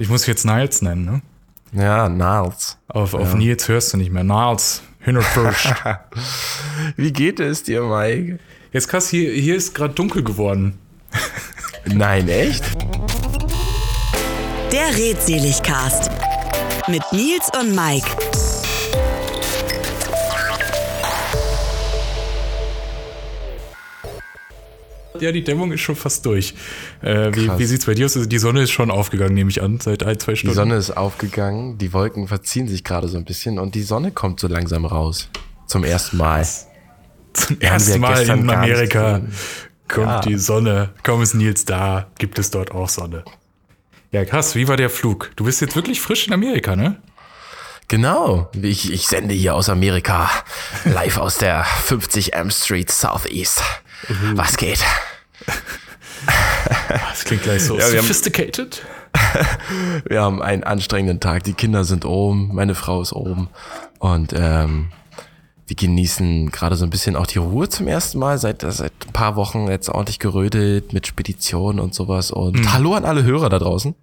Ich muss jetzt Niles nennen, ne? Ja, Niles. Auf, auf Nils hörst du nicht mehr. Niles, Hinterfürst. Wie geht es dir, Mike? Jetzt krass, hier, hier ist gerade dunkel geworden. Nein, echt? Der Redseligcast mit Nils und Mike. Ja, die Dämmung ist schon fast durch. Äh, wie wie sieht's bei dir aus? Also die Sonne ist schon aufgegangen, nehme ich an, seit ein, zwei Die Stunden. Sonne ist aufgegangen, die Wolken verziehen sich gerade so ein bisschen und die Sonne kommt so langsam raus. Zum ersten Mal. Zum ersten Mal in Amerika kommt Ja. die Sonne. Kaum ist Nils da, gibt es dort auch Sonne. Ja, krass, wie war der Flug? Du bist jetzt wirklich frisch in Amerika, ne? Genau. Ich, ich sende hier aus Amerika. Live aus der 50 M Street Southeast. Was geht? Das klingt gleich so Ja, wir haben- sophisticated. Wir haben einen anstrengenden Tag. Die Kinder sind oben, meine Frau ist oben. Und ähm, wir genießen gerade so ein bisschen auch die Ruhe zum ersten Mal. Seit, seit ein paar Wochen jetzt ordentlich gerödelt mit Speditionen und sowas. Und hallo an alle Hörer da draußen.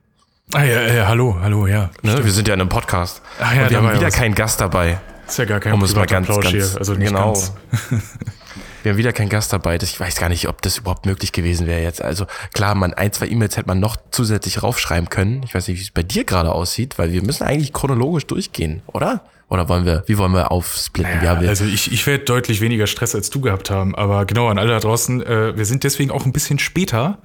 Ah ja, ja, hallo, hallo, ja. Ne? Wir sind ja in einem Podcast. Ach ja, und wir haben wieder keinen Gast dabei. Ist ja gar kein Um es mal ganz, ganz hier. Also nicht genau. ganz. Wir haben wieder keinen Gast dabei. Ich weiß gar nicht, ob das überhaupt möglich gewesen wäre jetzt. Also klar, man ein, zwei E-Mails hätte man noch zusätzlich raufschreiben können. Ich weiß nicht, wie es bei dir gerade aussieht, weil wir müssen eigentlich chronologisch durchgehen, oder? Oder wollen wir, wie wollen wir aufsplitten? Ja, wir, also ich, ich werde deutlich weniger Stress als du gehabt haben. Aber genau an alle da draußen, äh, wir sind deswegen auch ein bisschen später.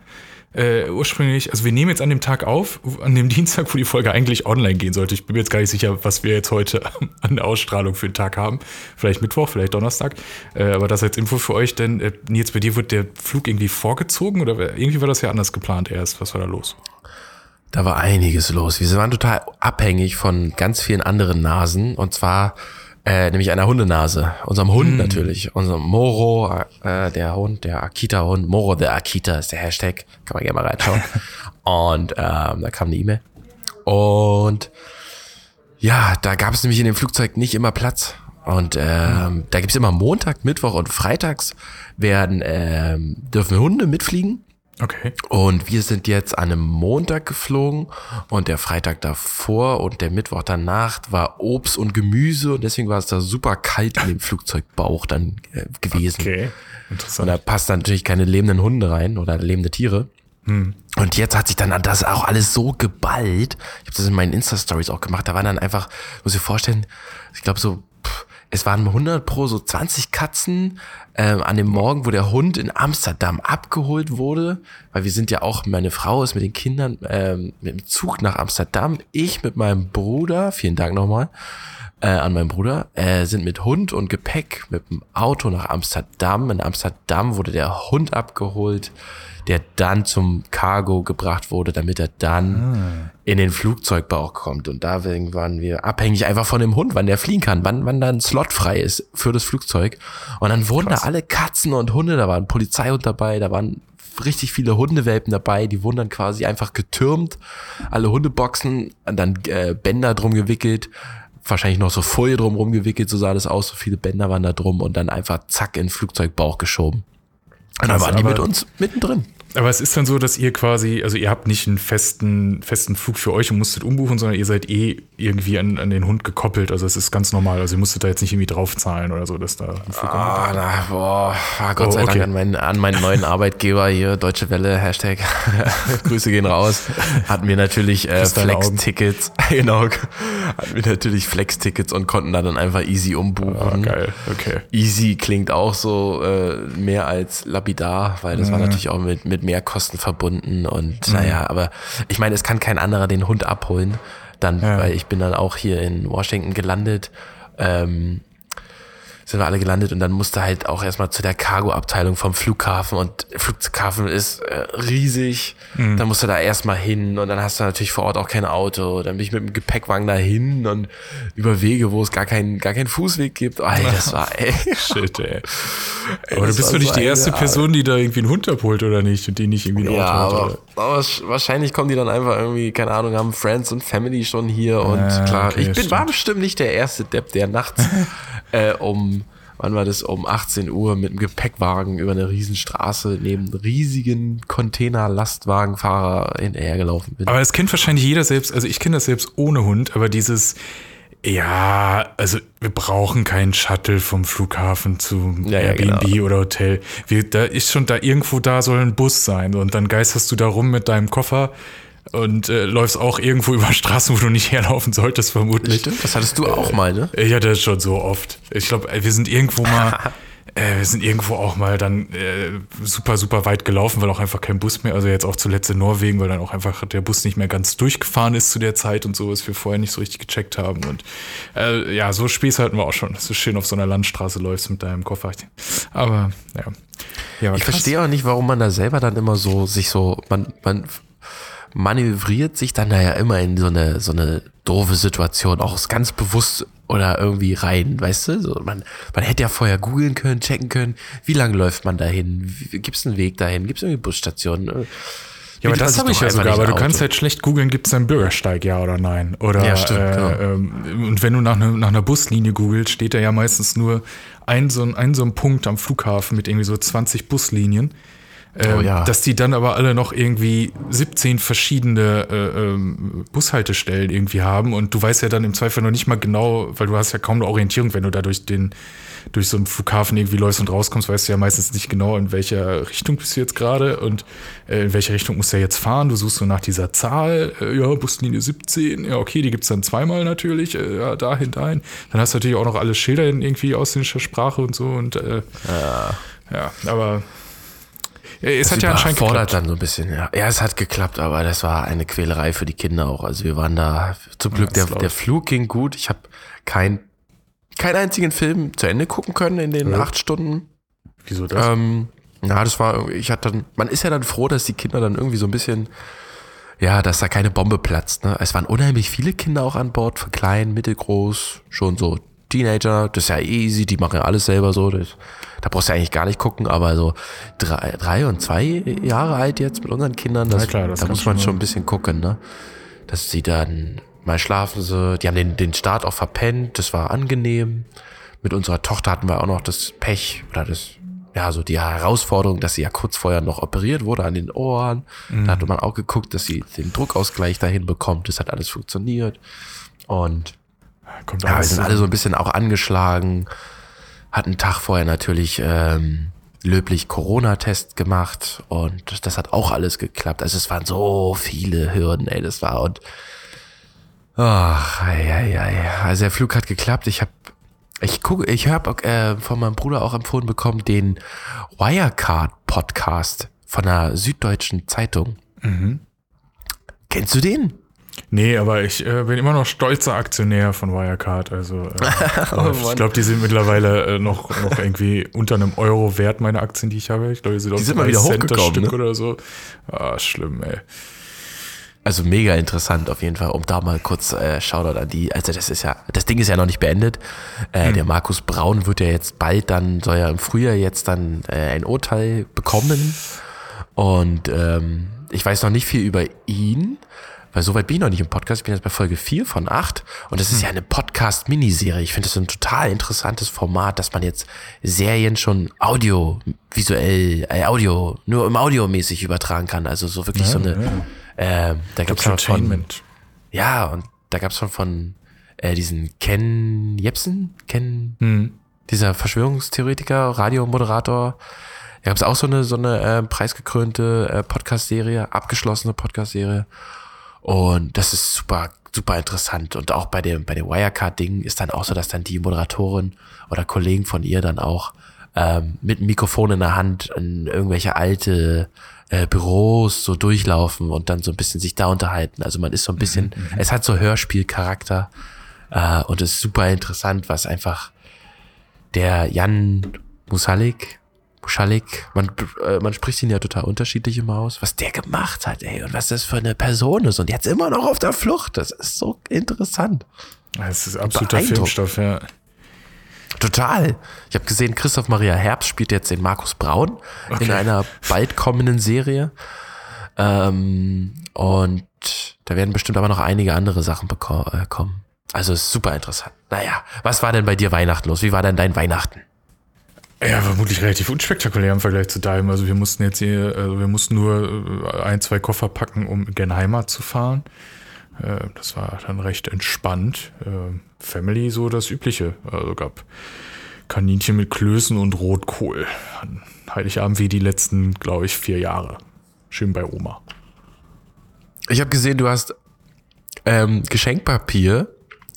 Äh, ursprünglich, also wir nehmen jetzt an dem Tag auf, an dem Dienstag, wo die Folge eigentlich online gehen sollte. Ich bin mir jetzt gar nicht sicher, was wir jetzt heute an der Ausstrahlung für einen Tag haben. Vielleicht Mittwoch, vielleicht Donnerstag. Äh, aber das als Info für euch, denn äh, Nils, bei dir wird der Flug irgendwie vorgezogen oder irgendwie war das ja anders geplant erst. Was war da los? da war einiges los. Wir waren total abhängig von ganz vielen anderen Nasen. Und zwar äh, nämlich einer Hundenase. Unserem Hund natürlich. Unserem Moro, äh, der Hund, der Akita-Hund. Moro the Akita ist der Hashtag. Kann man gerne mal reinschauen. und ähm, da kam eine E-Mail. Und ja, da gab es nämlich in dem Flugzeug nicht immer Platz. Und ähm, da gibt's immer Montag, Mittwoch und Freitags werden ähm, dürfen Hunde mitfliegen. Okay. Und wir sind jetzt an einem Montag geflogen und der Freitag davor und der Mittwoch danach war Obst und Gemüse und deswegen war es da super kalt in dem Flugzeugbauch dann äh, gewesen. Okay. Und Interessant. da passt dann natürlich keine lebenden Hunde rein oder lebende Tiere. Und jetzt hat sich dann das auch alles so geballt. Ich habe das in meinen Insta-Stories auch gemacht. Da waren dann einfach, muss ich vorstellen, ich glaube so, pff, es waren 100 pro so 20 Katzen ähm, an dem Morgen, wo der Hund in Amsterdam abgeholt wurde. Weil wir sind ja auch, meine Frau ist mit den Kindern ähm, mit dem Zug nach Amsterdam. Ich mit meinem Bruder, vielen Dank nochmal, äh, an meinen Bruder, äh, sind mit Hund und Gepäck mit dem Auto nach Amsterdam. In Amsterdam wurde der Hund abgeholt, der dann zum Cargo gebracht wurde, damit er dann in den Flugzeugbauch kommt. Und da waren wir abhängig einfach von dem Hund, wann der fliegen kann, wann, wann da ein Slot frei ist für das Flugzeug. Und dann wurden da alle Katzen und Hunde, da war ein Polizeihund dabei, da waren richtig viele Hundewelpen dabei, die wurden dann quasi einfach getürmt, alle Hundeboxen, und dann äh, Bänder drum gewickelt, wahrscheinlich noch so Folie drum rumgewickelt, so sah das aus, so viele Bänder waren da drum und dann einfach zack in den Flugzeugbauch geschoben. Und dann waren die mit uns mittendrin. Aber es ist dann so, dass ihr quasi, also ihr habt nicht einen festen, festen Flug für euch und musstet umbuchen, sondern ihr seid eh irgendwie an, an den Hund gekoppelt. Also es ist ganz normal. Also ihr musstet da jetzt nicht irgendwie draufzahlen oder so, dass da ein Flug Ah, na, boah, ah, Gott Oh, sei okay. Dank an meinen, an meinen neuen Arbeitgeber hier, Deutsche Welle, Hashtag, Grüße gehen raus, hatten wir natürlich äh. Flex-Tickets, genau, hatten wir natürlich Flex-Tickets und konnten da dann einfach easy umbuchen. Ah, geil, okay. Easy klingt auch so äh, mehr als lapidar, weil das war Mhm. natürlich auch mit, mit Mehrkosten verbunden und naja, aber ich meine, es kann kein anderer den Hund abholen, dann, Ja. weil ich bin dann auch hier in Washington gelandet, ähm, sind wir alle gelandet und dann musste halt auch erstmal zu der Cargo-Abteilung vom Flughafen und Flughafen ist äh, riesig. Dann musst du da erstmal hin und dann hast du natürlich vor Ort auch kein Auto. Dann bin ich mit dem Gepäckwagen dahin und über Wege, wo es gar keinen gar keinen Fußweg gibt. Ey, das war ey. Shit, ey. Ey, Aber du bist doch nicht so die erste Person, die da irgendwie einen Hund abholt oder nicht und die nicht irgendwie ein Auto Ja, hat. aber, Oder? aber sch- wahrscheinlich kommen die dann einfach irgendwie, keine Ahnung, haben Friends und Family schon hier und Ja, klar, okay, ich bin, war stimmt. bestimmt nicht der erste Depp, der nachts äh, um wann war das, um 18 Uhr mit einem Gepäckwagen über eine Riesenstraße neben riesigen Container-Lastwagenfahrer hinterhergelaufen bin. Aber das kennt wahrscheinlich jeder selbst, also ich kenne das selbst ohne Hund, aber dieses, ja, also wir brauchen keinen Shuttle vom Flughafen zu Ja, ja, Airbnb genau. oder Hotel. Wir, da ist schon da irgendwo da soll ein Bus sein und dann geisterst du da rum mit deinem Koffer und äh, läufst auch irgendwo über Straßen, wo du nicht herlaufen solltest, vermutlich. Stimmt, das hattest du auch mal, ne? Ich hatte das schon so oft. Ich glaube, wir sind irgendwo mal, äh, wir sind irgendwo auch mal dann äh, super, super weit gelaufen, weil auch einfach kein Bus mehr, also jetzt auch zuletzt in Norwegen, weil dann auch einfach der Bus nicht mehr ganz durchgefahren ist zu der Zeit und so, was wir vorher nicht so richtig gecheckt haben. Und äh, ja, so Späß hatten wir auch schon, dass du schön auf so einer Landstraße läufst mit deinem Koffer. Aber ja. ja Ich verstehe auch nicht, warum man da selber dann immer so sich so, man, man manövriert sich dann da ja immer in so eine, so eine doofe Situation, auch ganz bewusst oder irgendwie rein, weißt du? So, man, man hätte ja vorher googeln können, checken können, wie lange läuft man dahin, gibt es einen Weg dahin, gibt es irgendwie Busstationen? Äh, Ja, aber das habe ich ja sogar, aber du kannst halt schlecht googeln, gibt es einen Bürgersteig, ja oder nein? Oder, Ja, stimmt, äh, genau. ähm, und wenn du nach, ne, nach einer Buslinie googelst, steht da ja meistens nur ein so, ein, ein so ein Punkt am Flughafen mit irgendwie so 20 Buslinien. Ähm, Oh ja. Dass die dann aber alle noch irgendwie 17 verschiedene äh, ähm, Bushaltestellen irgendwie haben und du weißt ja dann im Zweifel noch nicht mal genau, weil du hast ja kaum eine Orientierung, wenn du da durch den durch so einen Flughafen irgendwie läufst und rauskommst, weißt du ja meistens nicht genau, in welcher Richtung bist du jetzt gerade und äh, in welche Richtung musst du jetzt fahren. Du suchst so nach dieser Zahl, äh, ja, Buslinie 17, ja, okay, die gibt's dann zweimal natürlich, äh, ja, dahin, dahin. Dann hast du natürlich auch noch alle Schilder in irgendwie ausländischer Sprache und so und äh, ja. aber äh, es hat ja anscheinend geklappt. dann so ein bisschen, ja. Ja, es hat geklappt, aber das war eine Quälerei für die Kinder auch. Also wir waren da, zum Glück, das der, der. Flug ging gut. Ich habe kein, keinen einzigen Film zu Ende gucken können in den Ja. acht Stunden. Wieso das? Ähm, ja, das war ich hatte dann, man ist ja dann froh, dass die Kinder dann irgendwie so ein bisschen, ja, dass da keine Bombe platzt. Ne? Es waren unheimlich viele Kinder auch an Bord, von klein, mittelgroß, schon so Teenager, das ist ja easy, die machen ja alles selber so. Das, da brauchst du ja eigentlich gar nicht gucken, aber so drei, drei und zwei Jahre alt jetzt mit unseren Kindern, das, Na klar, das da muss man schon ein bisschen gucken, ne? Dass sie dann mal schlafen sie, die haben den, den Start auch verpennt, das war angenehm. Mit unserer Tochter hatten wir auch noch das Pech oder das, ja, so die Herausforderung, dass sie ja kurz vorher noch operiert wurde an den Ohren. Da hatte man auch geguckt, dass sie den Druckausgleich dahin bekommt. Das hat alles funktioniert. Und Kommt ja, wir sind alle so ein bisschen auch angeschlagen. Hatten einen Tag vorher natürlich ähm, löblich Corona-Test gemacht und das hat auch alles geklappt. Also es waren so viele Hürden, ey, das war und ach, ei, ei, ei. also der Flug hat geklappt. Ich habe ich gucke, ich habe äh, von meinem Bruder auch empfohlen bekommen den Wirecard Podcast von der Süddeutschen Zeitung. Mhm. Kennst du den? Nee, aber ich äh, bin immer noch stolzer Aktionär von Wirecard. Also äh, Oh ich glaube, die sind mittlerweile äh, noch, noch irgendwie unter einem Euro wert, meine Aktien, die ich habe. Ich glaube, die sind, auf sind mal wieder Cent hochgekommen, Stück ne? oder so. Ah, schlimm, ey. Also mega interessant auf jeden Fall, um da mal kurz äh, Shoutout an die, also das ist ja, das Ding ist ja noch nicht beendet. Äh, Der Markus Braun wird ja jetzt bald dann, soll ja im Frühjahr jetzt dann äh, ein Urteil bekommen. Und ähm, ich weiß noch nicht viel über ihn, weil soweit bin ich noch nicht im Podcast. Ich bin jetzt bei Folge 4 von 8 und das ist ja eine Podcast-Miniserie. Ich finde das ein total interessantes Format, dass man jetzt Serien schon audiovisuell, äh, Audio, nur im Audiomäßig übertragen kann. Also so wirklich so eine, ähm, da gibt's schon von, ja, und da gab's schon von äh, diesen Ken Jebsen, Ken, Hm. dieser Verschwörungstheoretiker, Radiomoderator. Da gab's auch so eine, so eine äh, preisgekrönte äh, Podcast-Serie, abgeschlossene Podcast-Serie. Und das ist super, super interessant. Und auch bei dem, bei dem Wirecard-Ding ist dann auch so, dass dann die Moderatorin oder Kollegen von ihr dann auch ähm, mit Mikrofon in der Hand in irgendwelche alte äh, Büros so durchlaufen und dann so ein bisschen sich da unterhalten. Also man ist so ein bisschen, es hat so Hörspielcharakter äh, und es ist super interessant, was einfach der Jan Musalik, Muschalik, man, äh, man spricht ihn ja total unterschiedlich immer aus, was der gemacht hat, ey, und was das für eine Person ist und jetzt immer noch auf der Flucht. Das ist so interessant. Das ist absoluter. Filmstoff, ja. Total. Ich habe gesehen, Christoph Maria Herbst spielt jetzt den Markus Braun in einer bald kommenden Serie. Ähm, und da werden bestimmt aber noch einige andere Sachen beko- äh, kommen. Also ist super interessant. Naja, was war denn bei dir Weihnachten los? Wie war denn dein Weihnachten? Ja, vermutlich relativ unspektakulär im Vergleich zu deinem. Also wir mussten jetzt hier, also wir mussten nur äh, ein, zwei Koffer packen, um gen Heimat zu fahren. Äh, Das war dann recht entspannt. Äh, Family so das Übliche. Also gab Kaninchen mit Klößen und Rotkohl. An Heiligabend wie die letzten, glaube ich, vier Jahre. Schön bei Oma. Ich habe gesehen, du hast ähm, Geschenkpapier,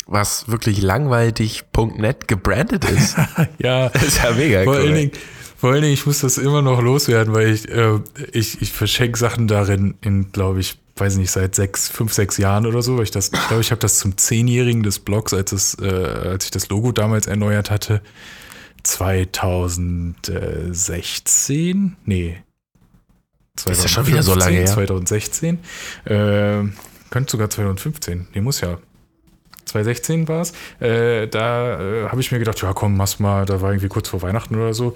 was wirklich langweilig.net gebrandet ist. Ja, Das ist ja mega vor cool. allen Dingen, vor allen Dingen, ich muss das immer noch loswerden, weil ich, äh, ich, ich verschenke Sachen darin in, glaube ich, weiß nicht, seit sechs, fünf, sechs Jahren oder so. Weil ich das, ich glaube, ich habe das zum Zehnjährigen des Blogs, als es, äh, als ich das Logo damals erneuert hatte, 2016? Nee. Ist ja schon wieder so lange her. 2016. Äh, könnte sogar 2015. Nee, muss ja. 2016 war es. Äh, da äh, habe ich mir gedacht, ja komm, machst mal, da war irgendwie kurz vor Weihnachten oder so,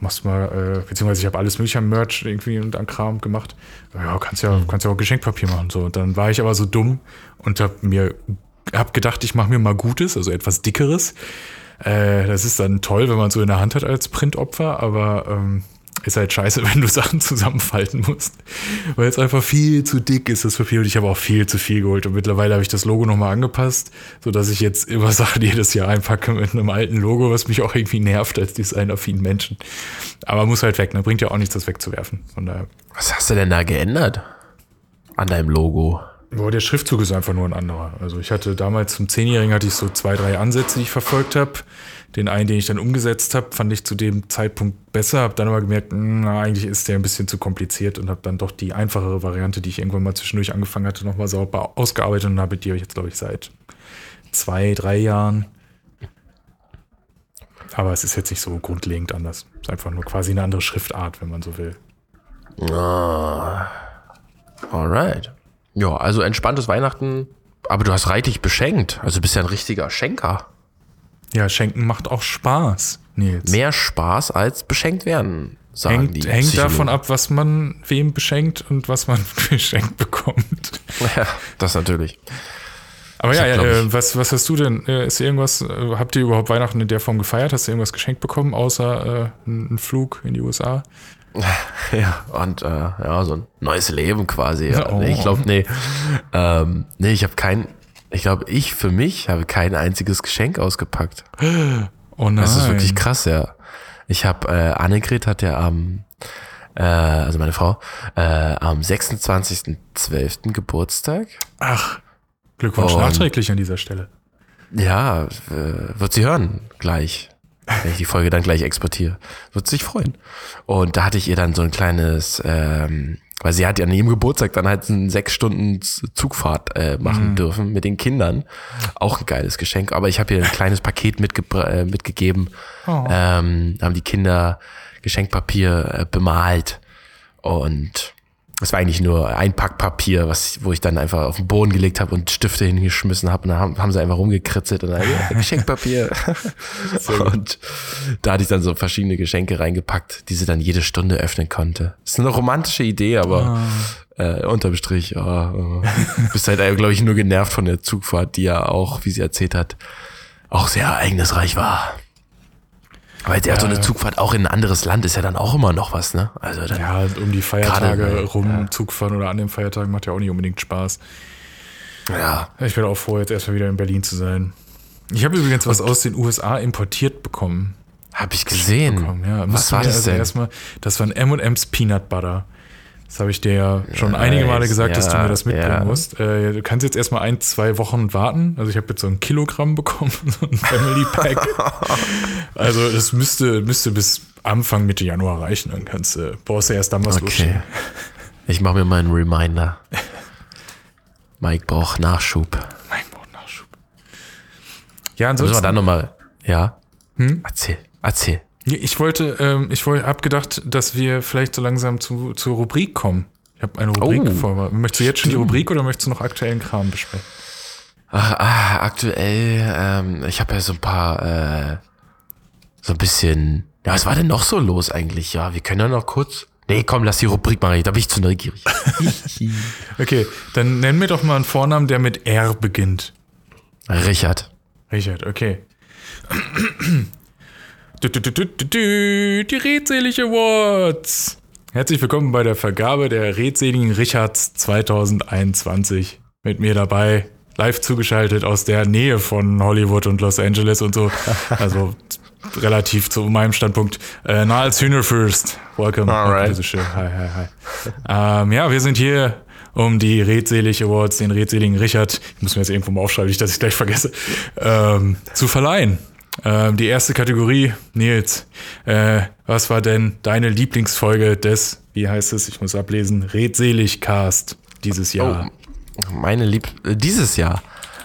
machst mal, äh, beziehungsweise ich habe alles mögliche an Merch irgendwie und an Kram gemacht. Ja, kannst ja, kannst ja auch Geschenkpapier machen. So, und dann war ich aber so dumm und habe mir, hab gedacht, ich mache mir mal Gutes, also etwas Dickeres. Äh, das ist dann toll, wenn man so in der Hand hat als Printopfer, aber ähm, ist halt scheiße, wenn du Sachen zusammenfalten musst. Weil es einfach viel zu dick ist, das Papier. Und ich habe auch viel zu viel geholt. Und mittlerweile habe ich das Logo nochmal angepasst, sodass ich jetzt immer Sachen jedes Jahr einpacke mit einem alten Logo, was mich auch irgendwie nervt als designaffinen Menschen. Aber muss halt weg, ne? Bringt ja auch nichts, das wegzuwerfen. Von daher. Was hast du denn da geändert? An deinem Logo? Boah, der Schriftzug ist einfach nur ein anderer. Also ich hatte damals zum Zehnjährigen hatte ich so zwei, drei Ansätze, die ich verfolgt habe. Den einen, den ich dann umgesetzt habe, fand ich zu dem Zeitpunkt besser. Habe dann aber gemerkt, na, eigentlich ist der ein bisschen zu kompliziert und habe dann doch die einfachere Variante, die ich irgendwann mal zwischendurch angefangen hatte, nochmal sauber ausgearbeitet und habe die jetzt, glaube ich, seit zwei, drei Jahren. Aber es ist jetzt nicht so grundlegend anders. Es ist einfach nur quasi eine andere Schriftart, wenn man so will. Alright. Ja, also entspanntes Weihnachten. Aber du hast reichlich beschenkt. Also bist ja ein richtiger Schenker. Ja, Schenken macht auch Spaß, Nils. Mehr Spaß als beschenkt werden, sagen Hängt, die hängt davon ab, was man wem beschenkt und was man geschenkt bekommt. Ja, das natürlich. Aber ja, hab, ja äh, was, was hast du denn? Äh, Ist irgendwas, äh, habt ihr überhaupt Weihnachten in der Form gefeiert? Hast du irgendwas geschenkt bekommen, außer äh, einen Flug in die USA? Ja, und äh, ja, so ein neues Leben quasi. Ja. Oh. Ich glaube, nee. Ähm, nee, ich habe kein, ich glaube, ich für mich habe kein einziges Geschenk ausgepackt. Oh nein. Das ist wirklich krass, ja. Ich habe, äh, Annegret hat ja am, äh, also meine Frau, äh, am 26.12. Geburtstag. Ach, Glückwunsch Und- nachträglich an dieser Stelle. Ja, äh, wird sie hören gleich. Wenn ich die Folge dann gleich exportiere. Wird sich freuen. Und da hatte ich ihr dann so ein kleines, ähm, weil sie hat ja an ihrem Geburtstag dann halt einen sechs Stunden Zugfahrt äh, machen dürfen mit den Kindern. Auch ein geiles Geschenk. Aber ich habe ihr ein kleines Paket äh, mitgegeben. Oh. Ähm, haben die Kinder Geschenkpapier äh, bemalt. Und es war eigentlich nur ein Pack Papier, was, wo ich dann einfach auf den Boden gelegt habe und Stifte hingeschmissen habe. Und dann haben, haben sie einfach rumgekritzelt und dann, ja, Geschenkpapier. und da hatte ich dann so verschiedene Geschenke reingepackt, die sie dann jede Stunde öffnen konnte. ist eine romantische Idee, aber äh, unterm Strich, ja, äh, bist halt, glaube ich, nur genervt von der Zugfahrt, die ja auch, wie sie erzählt hat, auch sehr ereignisreich war. Weil ja, so eine Zugfahrt auch in ein anderes Land ist ja dann auch immer noch was, ne? Also dann, Ja, und um die Feiertage Gerade, rum Zug fahren oder an den Feiertagen macht ja auch nicht unbedingt Spaß. ja. Ich bin auch froh, jetzt erstmal wieder in Berlin zu sein. Ich habe übrigens was aus den USA importiert bekommen. Hab ich gesehen. Ja, Was war das also denn? Erstmal, das war ein M&M's Peanut Butter. Das habe ich dir ja schon einige Male Nice, gesagt, dass du ja, mir das mitbringen ja. musst. Äh, du kannst jetzt erstmal ein, zwei Wochen warten. Also ich habe jetzt so ein Kilogramm bekommen, so ein Family Pack. also das müsste, müsste bis Anfang Mitte Januar reichen. Dann kannst du, brauchst du erst dann was Okay. losschicken. Ich mache mir mal einen Reminder. Mike braucht Nachschub. Mein Gott, Nachschub. Ja, Müssen wir ansonsten, dann nochmal. Ja? Hm? Erzähl, erzähl. Ich wollte, ähm, ich wollte, hab gedacht, dass wir vielleicht so langsam zu, zur Rubrik kommen. Ich habe eine Rubrik Oh, vor. Möchtest du jetzt schon die. Rubrik oder möchtest du noch aktuellen Kram besprechen? Ach, ah, aktuell, ähm, ich habe ja so ein paar, äh, so ein bisschen. Ja, was war denn noch so los eigentlich? Ja, wir können ja noch kurz. Nee, komm, lass die Rubrik machen, da bin ich zu neugierig. Okay, dann nenn mir doch mal einen Vornamen, der mit R beginnt. Richard. Richard, okay. Du, du, du, die Redselig Awards. Herzlich willkommen bei der Vergabe der redseligen Richards 2021. Mit mir dabei, live zugeschaltet aus der Nähe von Hollywood und Los Angeles und so. Also relativ zu meinem Standpunkt. Äh, Niles Hühnerfürst. Welcome. Alright. Hi, hi, hi. ähm, ja, wir sind hier um die Redselig Awards, den redseligen Richard, ich muss mir jetzt irgendwo mal aufschreiben, nicht, dass ich gleich vergesse, ähm, zu verleihen. Ähm, die erste Kategorie, Nils, äh, was war denn deine Lieblingsfolge des, wie heißt es, ich muss ablesen, Redselig Cast dieses Jahr? Meine Lieb... äh, Dieses Jahr.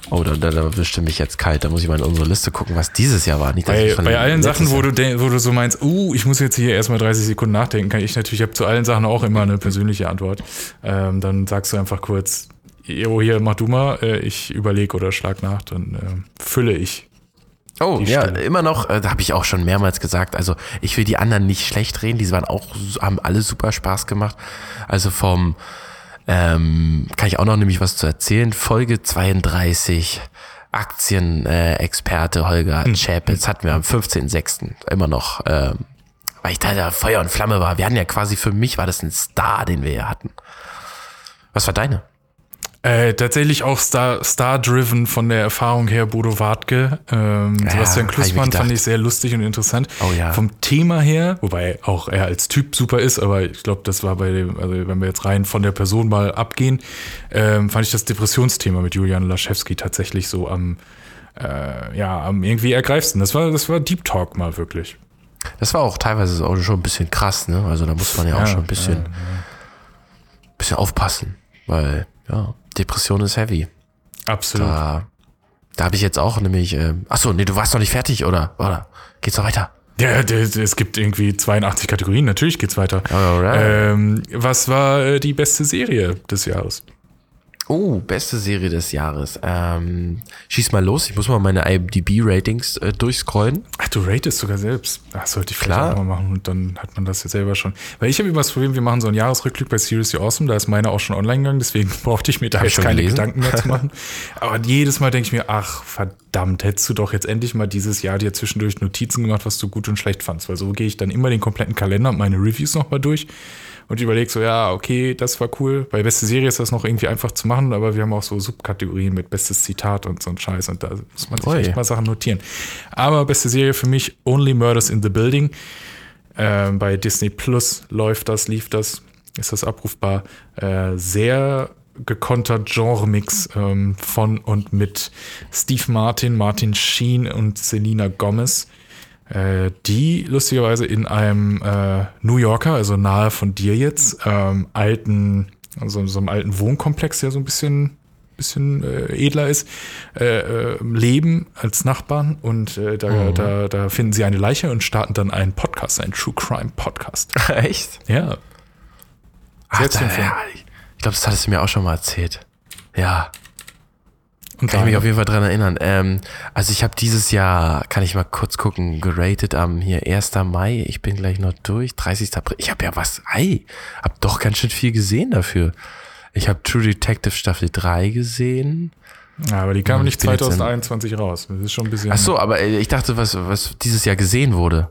Oh, da, da, da wischte mich jetzt kalt. Da muss ich mal in unsere Liste gucken, was dieses Jahr war. Nicht, Bei, bei allen Sachen, wo du, wo du so meinst, uh, ich muss jetzt hier erstmal 30 Sekunden nachdenken, kann ich natürlich, ich habe zu allen Sachen auch immer eine persönliche Antwort. Ähm, dann sagst du einfach kurz, jo, hier, mach du mal, äh, ich überlege oder schlag nach, dann äh, fülle ich. Oh, die ja, Stelle. immer noch, äh, da habe ich auch schon mehrmals gesagt. Also, ich will die anderen nicht schlecht reden. Die waren auch, haben alle super Spaß gemacht. Also vom, ähm, kann ich auch noch nämlich was zu erzählen. Folge 32, Aktienexperte äh, Holger Schäpitz hatten wir am 15.06. immer noch, ähm, weil ich da, da Feuer und Flamme war. Wir hatten ja quasi, für mich war das ein Star, den wir hier hatten. Was war deine? Äh, tatsächlich auch Star, Star-driven von der Erfahrung her Bodo Wartke. Ähm, Sebastian hab ich Klussmann fand ich sehr lustig und interessant. Oh ja. Vom Thema her, wobei auch er als Typ super ist, aber ich glaube, das war bei dem, also wenn wir jetzt rein von der Person mal abgehen, ähm, fand ich das Depressionsthema mit Julian Laschewski tatsächlich so am, äh, ja, am irgendwie ergreifendsten. Das war, das war Deep Talk mal wirklich. Das war auch teilweise auch schon ein bisschen krass, ne? Also da muss man ja auch Ja, schon ein bisschen, ja, bisschen aufpassen, weil ja, Depression ist heavy. Absolut. Da, da habe ich jetzt auch nämlich, äh, ach so, nee, du warst noch nicht fertig, oder? Oder? Geht's noch weiter? Ja, es gibt irgendwie 82 Kategorien, natürlich geht's weiter. Alright. Ähm, was war äh, die beste Serie des Jahres? Oh, beste Serie des Jahres. Ähm, schieß mal los, ich muss mal meine IMDb-Ratings äh, durchscrollen. Ach, du ratest sogar selbst. Ach, sollte ich vielleicht Klar. auch mal machen und dann hat man das ja selber schon. Weil ich habe immer das Problem, wir machen so einen Jahresrückblick bei Seriously Awesome, da ist meine auch schon online gegangen, deswegen brauchte ich mir da Hab jetzt keine gelesen. Gedanken mehr zu machen. Aber jedes Mal denke ich mir, ach verdammt, hättest du doch jetzt endlich mal dieses Jahr dir zwischendurch Notizen gemacht, was du gut und schlecht fandst. Weil so gehe ich dann immer den kompletten Kalender und meine Reviews nochmal durch und überlege so, ja, okay, das war cool. Bei beste Serie ist das noch irgendwie einfach zu machen, aber wir haben auch so Subkategorien mit bestes Zitat und so ein Scheiß und da muss man sich Ui. echt mal Sachen notieren. Aber beste Serie für mich Only Murders in the Building. Ähm, bei Disney Plus läuft das, lief das, ist das abrufbar. Äh, sehr gekontert Genre-Mix ähm, von und mit Steve Martin, Martin Sheen und Selena Gomez, die lustigerweise in einem äh, New Yorker, also nahe von dir jetzt, ähm, alten, also so einem alten Wohnkomplex, der so ein bisschen bisschen äh, edler ist, äh, äh, leben als Nachbarn und äh, da, da, da finden sie eine Leiche und starten dann einen Podcast, einen True Crime Podcast. Echt? Ja. Ach, da, ja, ich glaube, das hattest du mir auch schon mal erzählt. Ja, Und kann ich mich auf jeden Fall dran erinnern. Ähm, also ich habe dieses Jahr, kann ich mal kurz gucken, geratet am hier 1. Mai. Ich bin gleich noch durch. 30. April. Ich habe ja was, ei, hab doch ganz schön viel gesehen dafür. Ich habe True Detective Staffel 3 gesehen. ja, aber die kamen Ich nicht bin jetzt in- 2021 raus. Das ist schon ein bisschen. Ach so, aber äh, ich dachte, was, was dieses Jahr gesehen wurde.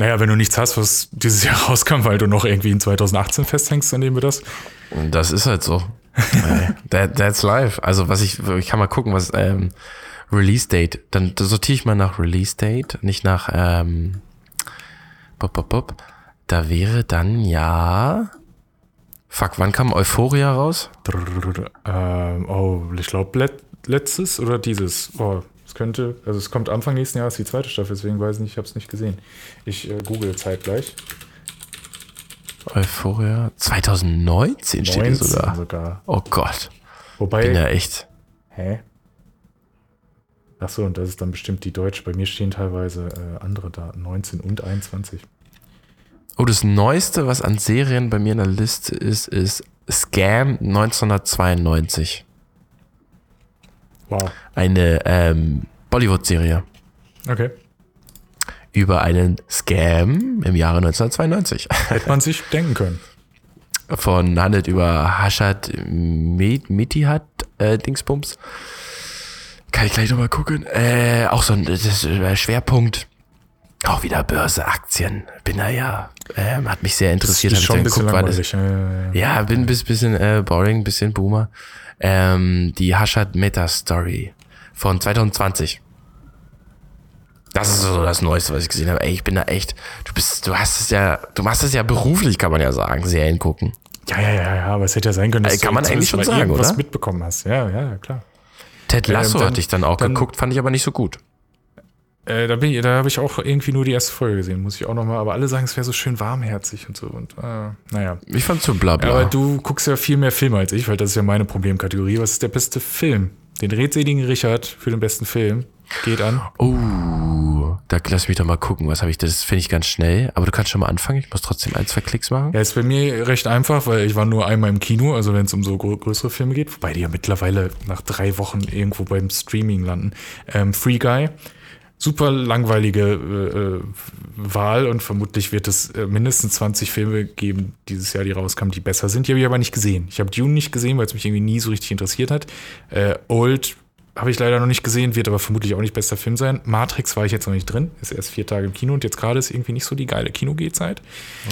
Naja, wenn du nichts hast, was dieses Jahr rauskam, weil du noch irgendwie in 2018 festhängst, dann nehmen wir das. Das ist halt so. Äh, That, that's life. Also was ich, ich kann mal gucken, was ähm, Release Date. Dann sortiere ich mal nach Release Date, nicht nach ähm, bop, bop, bop. Da wäre dann ja. Fuck, wann kam Euphoria raus? Ähm, oh, ich glaube let, letztes oder dieses. Oh, es könnte, also es kommt Anfang nächsten Jahres die zweite Staffel, deswegen weiß ich nicht, ich habe es nicht gesehen. Ich äh, google zeitgleich. Euphoria 2019 steht hier 19 sogar. sogar. Oh Gott. Wobei. Bin ja echt. Hä? Ach so, und das ist dann bestimmt die deutsche. Bei mir stehen teilweise äh, andere Daten, 19 und 21. Oh, das Neueste, was an Serien bei mir in der Liste ist, ist Scam 1992. Wow. Eine ähm, Bollywood-Serie Okay. über einen Scam im Jahre 1992. Hätte man sich denken können. Von handelt über Hashad Mit- Mitihat äh, Dingsbums. Kann ich gleich nochmal gucken. Äh, auch so ein äh, Schwerpunkt Auch wieder Börse, Aktien. Bin da ja, ähm, hat mich sehr interessiert. ist hab schon ein bisschen geguckt, war das- langweilig. Ja, ja, ja. Ja, bin ein bis- bisschen äh, boring, ein bisschen Boomer. Ähm, die Hashad Meta Story von 2020. Das ist so das Neueste, was ich gesehen habe. Ey, ich bin da echt, du bist, du hast es ja, du machst es ja beruflich, kann man ja sagen, Serien gucken. Ja, ja, ja, ja, aber es hätte ja sein können, dass Äh, kann man zumindest eigentlich schon sagen, irgendwas oder? mitbekommen hast. Ja, ja, klar. Ted Lasso Ähm, dann- hatte ich dann auch dann- geguckt, fand ich aber nicht so gut. Äh, da bin ich, da habe ich auch irgendwie nur die erste Folge gesehen, muss ich auch nochmal. Aber alle sagen, es wäre so schön warmherzig und so. Und äh, naja. Ich fand so bla bla. Aber du guckst ja viel mehr Filme als ich, weil das ist ja meine Problemkategorie. Was ist der beste Film? Den redseligen Richard für den besten Film geht an. Oh, da lass mich doch mal gucken, was habe ich, das finde ich ganz schnell. Aber du kannst schon mal anfangen, ich muss trotzdem ein, zwei Klicks machen. Ja, ist bei mir recht einfach, weil ich war nur einmal im Kino, also wenn es um so grö größere Filme geht, wobei die ja mittlerweile nach drei Wochen irgendwo beim Streaming landen. Ähm, Free Guy, super langweilige äh, äh, Wahl und vermutlich wird es äh, mindestens 20 Filme geben dieses Jahr, die rauskamen, die besser sind. Die habe ich aber nicht gesehen. Ich habe Dune nicht gesehen, weil es mich irgendwie nie so richtig interessiert hat. Äh, Old habe ich leider noch nicht gesehen, wird aber vermutlich auch nicht bester Film sein. Matrix war ich jetzt noch nicht drin, ist erst vier Tage im Kino und jetzt gerade ist irgendwie nicht so die geile Kinogehzeit.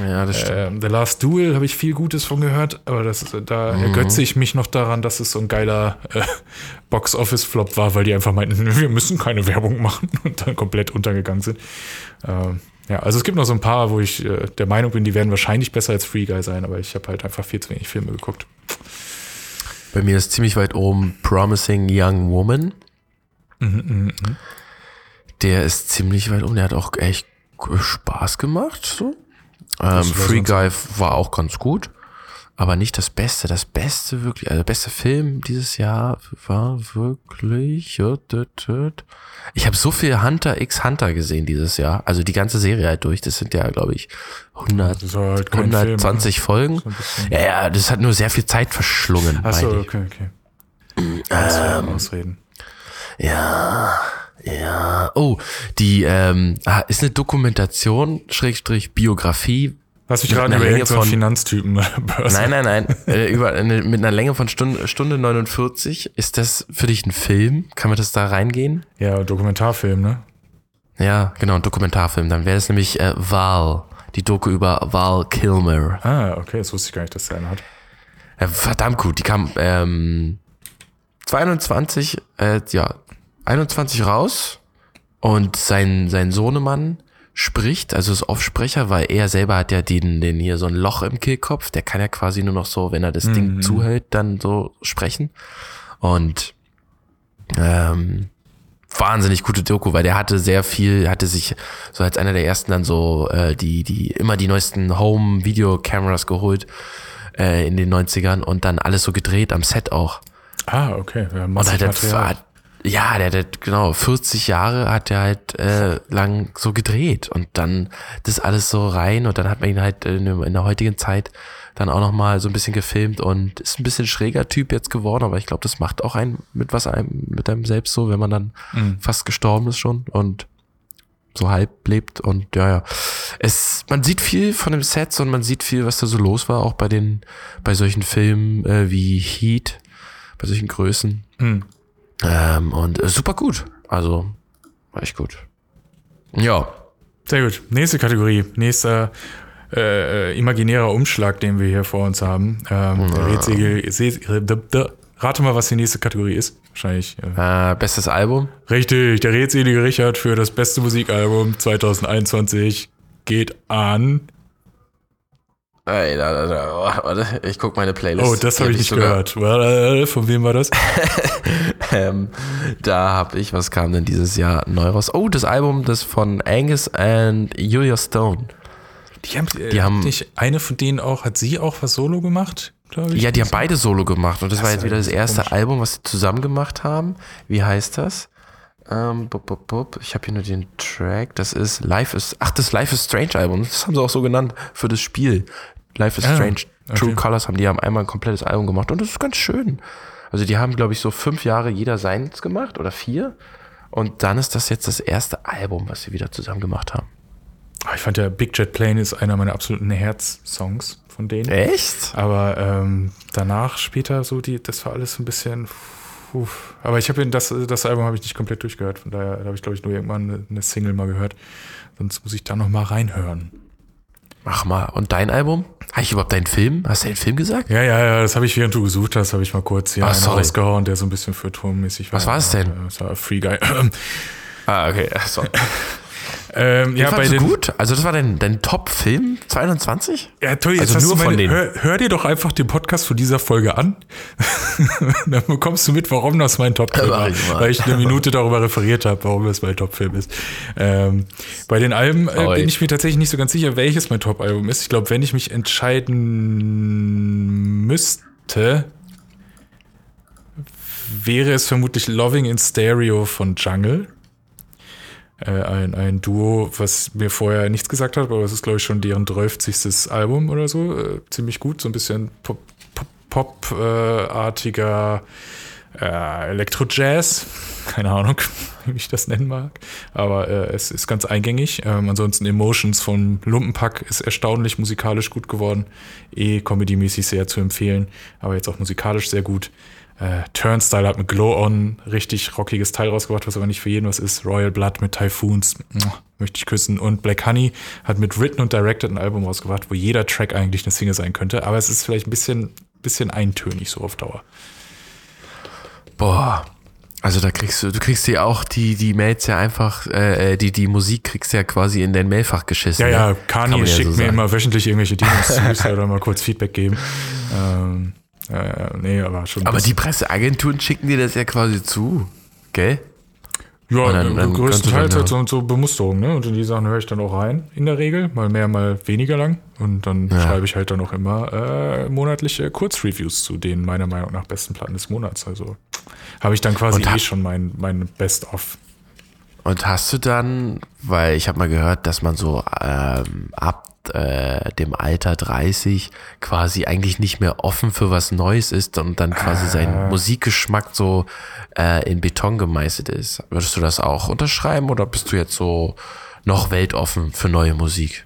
Ja, das stimmt. Ähm, The Last Duel habe ich viel Gutes von gehört, aber das, da Mhm. ergötze ich mich noch daran, dass es so ein geiler äh, Box-Office-Flop war, weil die einfach meinten, wir müssen keine Werbung machen und dann komplett untergegangen sind. Ähm, ja, also es gibt noch so ein paar, wo ich äh, der Meinung bin, die werden wahrscheinlich besser als Free Guy sein, aber ich habe halt einfach viel zu wenig Filme geguckt. Bei mir ist ziemlich weit oben Promising Young Woman. Mhm, Der ist ziemlich weit oben. Der hat auch echt Spaß gemacht. So. Ähm, Free Guy war auch ganz gut. Aber nicht das Beste. Das Beste wirklich, also der beste Film dieses Jahr war wirklich. Ich habe so viel Hunter x Hunter gesehen dieses Jahr. Also die ganze Serie halt durch. Das sind ja, glaube ich, 100, Das ist halt kein Film, 120 Folgen. Ja, ja, das hat nur sehr viel Zeit verschlungen. Achso, okay, okay. Ähm, ausreden. Ja, ja. Oh, die ähm, ah, ist eine Dokumentation, Schrägstrich Biografie. Lass mich gerade einer über Länge irgendeinen von- Finanztypen. Börse. Nein, nein, nein. äh, über eine, mit einer Länge von Stunde, Stunde 49. Ist das für dich ein Film? Kann man das da reingehen? Ja, Dokumentarfilm, ne? Ja, genau, ein Dokumentarfilm. Dann wäre das nämlich äh, Val, die Doku über Val Kilmer. Ah, okay, das wusste ich gar nicht, dass der einen hat. Ja, verdammt gut. Die kam ähm, 22, äh, ja, 21 raus und sein, sein Sohnemann spricht, also ist Offsprecher, weil er selber hat ja den, den hier so ein Loch im Kehlkopf, der kann ja quasi nur noch so, wenn er das Ding zuhält, dann so sprechen. Und ähm, wahnsinnig gute Doku, weil der hatte sehr viel, hatte sich so als einer der ersten dann so äh, die, die immer die neuesten Home-Video-Cameras geholt äh, in den 90ern und dann alles so gedreht am Set auch. Ah, okay. Ja, Und halt, Material. hat, ja, der hat genau 40 Jahre hat er halt äh, lang so gedreht und dann das alles so rein und dann hat man ihn halt in, in der heutigen Zeit dann auch noch mal so ein bisschen gefilmt und ist ein bisschen schräger Typ jetzt geworden, aber ich glaube, das macht auch einen mit was einem mit einem selbst so, wenn man dann fast gestorben ist schon und so halb lebt und ja, ja. Es, man sieht viel von dem Sets und man sieht viel, was da so los war, auch bei den, bei solchen Filmen äh, wie Heat, bei solchen Größen. Hm. Ähm, und äh, super gut. Also, war echt gut. Ja. Sehr gut. Nächste Kategorie. Nächster äh, äh, imaginärer Umschlag, den wir hier vor uns haben. Ähm, der Rätsel, d- rate mal, was die nächste Kategorie ist. Wahrscheinlich. Äh, Äh, bestes Album. richtig, der redselige Richard für das beste Musikalbum 2021 geht an. Ey, da, da, da, warte, ich guck meine Playlist. Oh, das habe hab ich nicht sogar- gehört. Äh, Von wem war das? Ähm, da habe ich, was kam denn dieses Jahr neu raus? Oh, das Album, das von Angus and Julia Stone. Die haben, äh, Die haben- nicht eine von denen auch, hat sie auch was Solo gemacht, glaube ich? Ja, die haben beide Solo gemacht und das, war ist jetzt wieder das erste komisch. Album, was sie zusammen gemacht haben. Wie heißt das? Ähm, bup, bup, bup. Ich habe hier nur den Track. Das ist Life is. Ach, das Life is Strange Album. Das haben sie auch so genannt für das Spiel. Life is Ah, Strange. True okay. Colors haben die haben einmal ein komplettes Album gemacht und das ist ganz schön. Also die haben, glaube ich, so fünf Jahre jeder seins gemacht oder vier. Und dann ist das jetzt das erste Album, was sie wieder zusammen gemacht haben. Ah, Ich fand ja Big Jet Plane ist einer meiner absoluten Herz-Songs von denen. Echt? Aber ähm, danach, später, so die, das war alles ein bisschen. puh. Aber ich habe das, das Album habe ich nicht komplett durchgehört. Von daher habe ich, glaube ich, nur irgendwann eine, eine Single mal gehört. Sonst muss ich da noch mal reinhören. Mach mal. Und dein Album? Habe ich überhaupt deinen Film? Hast du den Film gesagt? Ja, ja, ja, das habe ich, während du gesucht hast, habe ich mal kurz hier Ach, einen sorry. rausgehauen, der so ein bisschen für Turmmäßig war. Was war es denn? Das war Free Guy. Ah, okay. So. ähm, ja, bei den, gut. Also das war dein, dein Top-Film 22? Ja, toll, Also nur du von meine, denen. hör, hör dir doch einfach den Podcast von dieser Folge an. Dann bekommst du mit, warum das mein Top-Film war. ich. Weil ich eine Minute darüber referiert habe, warum das mein Top-Film ist. Ähm, bei den Alben äh, bin ich mir tatsächlich nicht so ganz sicher, welches mein Top-Album ist. Ich glaube, wenn ich mich entscheiden müsste, wäre es vermutlich Loving in Stereo von Jungle. Äh, ein, ein Duo, was mir vorher nichts gesagt hat, aber es ist, glaube ich, schon deren 30. Album oder so. Äh, ziemlich gut, so ein bisschen Pop-artiger äh, Elektro-Jazz. Keine Ahnung, wie ich das nennen mag. Aber äh, es ist ganz eingängig. Ähm, ansonsten Emotions von Lumpenpack ist erstaunlich musikalisch gut geworden. Eh comedy-mäßig sehr zu empfehlen, aber jetzt auch musikalisch sehr gut. Äh, Turnstyle hat mit Glow On richtig rockiges Teil rausgebracht, was aber nicht für jeden was ist. Royal Blood mit Typhoons, möchte ich küssen. Und Black Honey hat mit Written und Directed ein Album rausgebracht, wo jeder Track eigentlich eine Single sein könnte. Aber es ist vielleicht ein bisschen, bisschen eintönig so auf Dauer. Boah. Also da kriegst du, du kriegst ja auch die, die Mails ja einfach, äh, die, die Musik kriegst du ja quasi in dein Mailfach geschissen. Ja, ja, ne? Kann Kanye ja schickt so mir immer wöchentlich irgendwelche Demos zu, ich soll da mal kurz Feedback geben. Ähm, äh, nee, aber schon. Aber die Presseagenturen schicken dir das ja quasi zu, gell? Ja, dann- dann, größtenteils halt so, so Bemusterung, ne? Und in die Sachen höre ich dann auch rein, in der Regel. Mal mehr, mal weniger lang. Und dann schreibe ich halt dann auch immer äh, monatliche Kurzreviews zu den meiner Meinung nach besten Platten des Monats. Also habe ich dann quasi eh schon mein, mein Best-of. Und hast du dann, weil ich habe mal gehört, dass man so ähm, ab äh, dem Alter 30 quasi eigentlich nicht mehr offen für was Neues ist und dann quasi Ah. sein Musikgeschmack so äh, in Beton gemeißelt ist. Würdest du das auch unterschreiben oder bist du jetzt so noch weltoffen für neue Musik?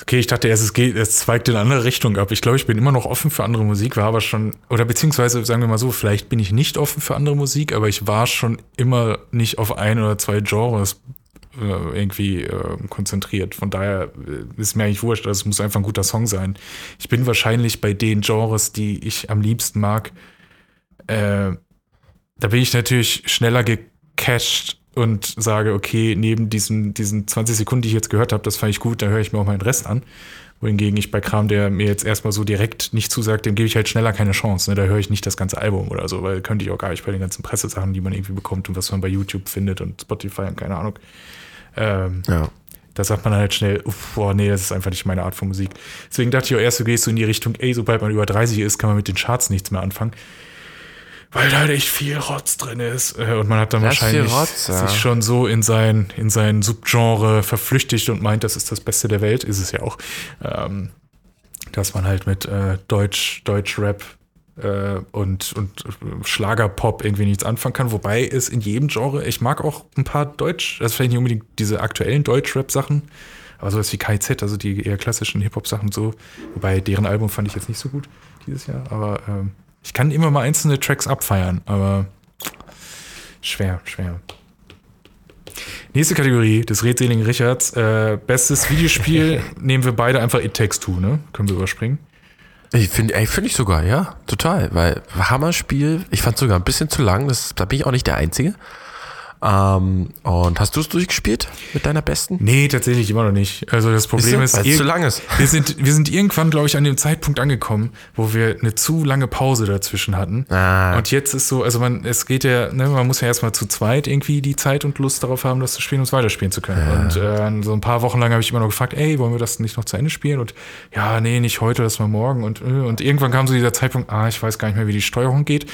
Okay, ich dachte erst, es geht, es zweigt in eine andere Richtung ab. Ich glaube, ich bin immer noch offen für andere Musik, war aber schon, oder beziehungsweise sagen wir mal so, vielleicht bin ich nicht offen für andere Musik, aber ich war schon immer nicht auf ein oder zwei Genres irgendwie äh, konzentriert. Von daher äh, ist mir eigentlich wurscht, also es muss einfach ein guter Song sein. Ich bin wahrscheinlich bei den Genres, die ich am liebsten mag, äh, da bin ich natürlich schneller gecached und sage, okay, neben diesen, diesen 20 Sekunden, die ich jetzt gehört habe, das fand ich gut, da höre ich mir auch meinen Rest an. Wohingegen ich bei Kram, der mir jetzt erstmal so direkt nicht zusagt, dem gebe ich halt schneller keine Chance. Ne? Da höre ich nicht das ganze Album oder so, weil könnte ich auch gar nicht bei den ganzen Pressesachen, die man irgendwie bekommt und was man bei YouTube findet und Spotify und keine Ahnung. Ähm, Ja. da sagt man halt schnell, uff, boah, nee, das ist einfach nicht meine Art von Musik. Deswegen dachte ich auch erst, du gehst so in die Richtung, ey, sobald man über 30 ist, kann man mit den Charts nichts mehr anfangen. Weil da halt echt viel Rotz drin ist. Äh, Und man hat dann Da ist viel wahrscheinlich Rotz, ja. sich schon so in sein, in sein Subgenre verflüchtigt und meint, das ist das Beste der Welt. Ist es ja auch. Ähm, dass man halt mit äh, Deutsch, Deutsch-Rap äh, und, und Schlagerpop irgendwie nichts anfangen kann. Wobei es in jedem Genre, ich mag auch ein paar Deutsch, also vielleicht nicht unbedingt diese aktuellen Deutsch-Rap-Sachen, aber sowas wie KZ, also die eher klassischen Hip-Hop-Sachen so. Wobei deren Album fand ich jetzt nicht so gut dieses Jahr, aber ähm, ich kann immer mal einzelne Tracks abfeiern, aber schwer, schwer. Nächste Kategorie des redseligen Richards. Äh, bestes Videospiel nehmen wir beide einfach It Takes Two, ne? Können wir überspringen. Ich finde ey, find ich sogar, ja, total. Weil Hammerspiel, ich fand sogar ein bisschen zu lang, das, da bin ich auch nicht der Einzige. Ähm, und hast du es durchgespielt mit deiner besten? Nee, tatsächlich immer noch nicht. Also das Problem ist, es ir- zu lang ist. wir sind, wir sind irgendwann, glaube ich, an dem Zeitpunkt angekommen, wo wir eine zu lange Pause dazwischen hatten. Ah. Und jetzt ist so, also man, es geht ja, ne, man muss ja erstmal zu zweit irgendwie die Zeit und Lust darauf haben, das zu spielen und es weiterspielen zu können. Und äh, so ein paar Wochen lang habe ich immer noch gefragt, ey, wollen wir das nicht noch zu Ende spielen? Und ja, nee, nicht heute, das mal morgen. Und, äh, und irgendwann kam so dieser Zeitpunkt, ah, ich weiß gar nicht mehr, wie die Steuerung geht.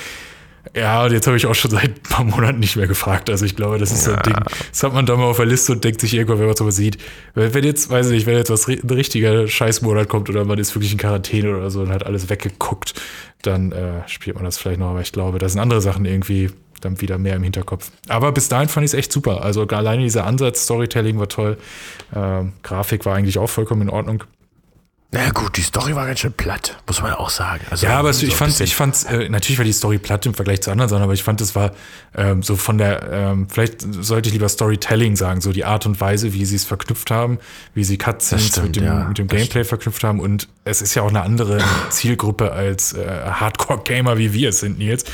Ja, und jetzt habe ich auch schon seit ein paar Monaten nicht mehr gefragt. Also ich glaube, das ist so ein Ding. Das hat man da mal auf der Liste und denkt sich irgendwann, wenn man sowas sieht. Wenn jetzt, weiß ich nicht, wenn jetzt was ein richtiger Scheißmonat kommt oder man ist wirklich in Quarantäne oder so und hat alles weggeguckt, dann äh, spielt man das vielleicht noch. Aber ich glaube, da sind andere Sachen irgendwie dann wieder mehr im Hinterkopf. Aber bis dahin fand ich es echt super. Also alleine dieser Ansatz, Storytelling war toll. Ähm, Grafik war eigentlich auch vollkommen in Ordnung. Na gut, die Story war ganz schön platt, muss man auch sagen. Also Ja, aber so ich fand, ich fand's, äh, natürlich war die Story platt im Vergleich zu anderen Sachen, aber ich fand, es war ähm, so von der, ähm, vielleicht sollte ich lieber Storytelling sagen, so die Art und Weise, wie sie es verknüpft haben, wie sie Cutscenes Das stimmt, mit dem, ja. mit dem Das Gameplay verknüpft haben und es ist ja auch eine andere Zielgruppe als äh, Hardcore-Gamer, wie wir es sind, Nils.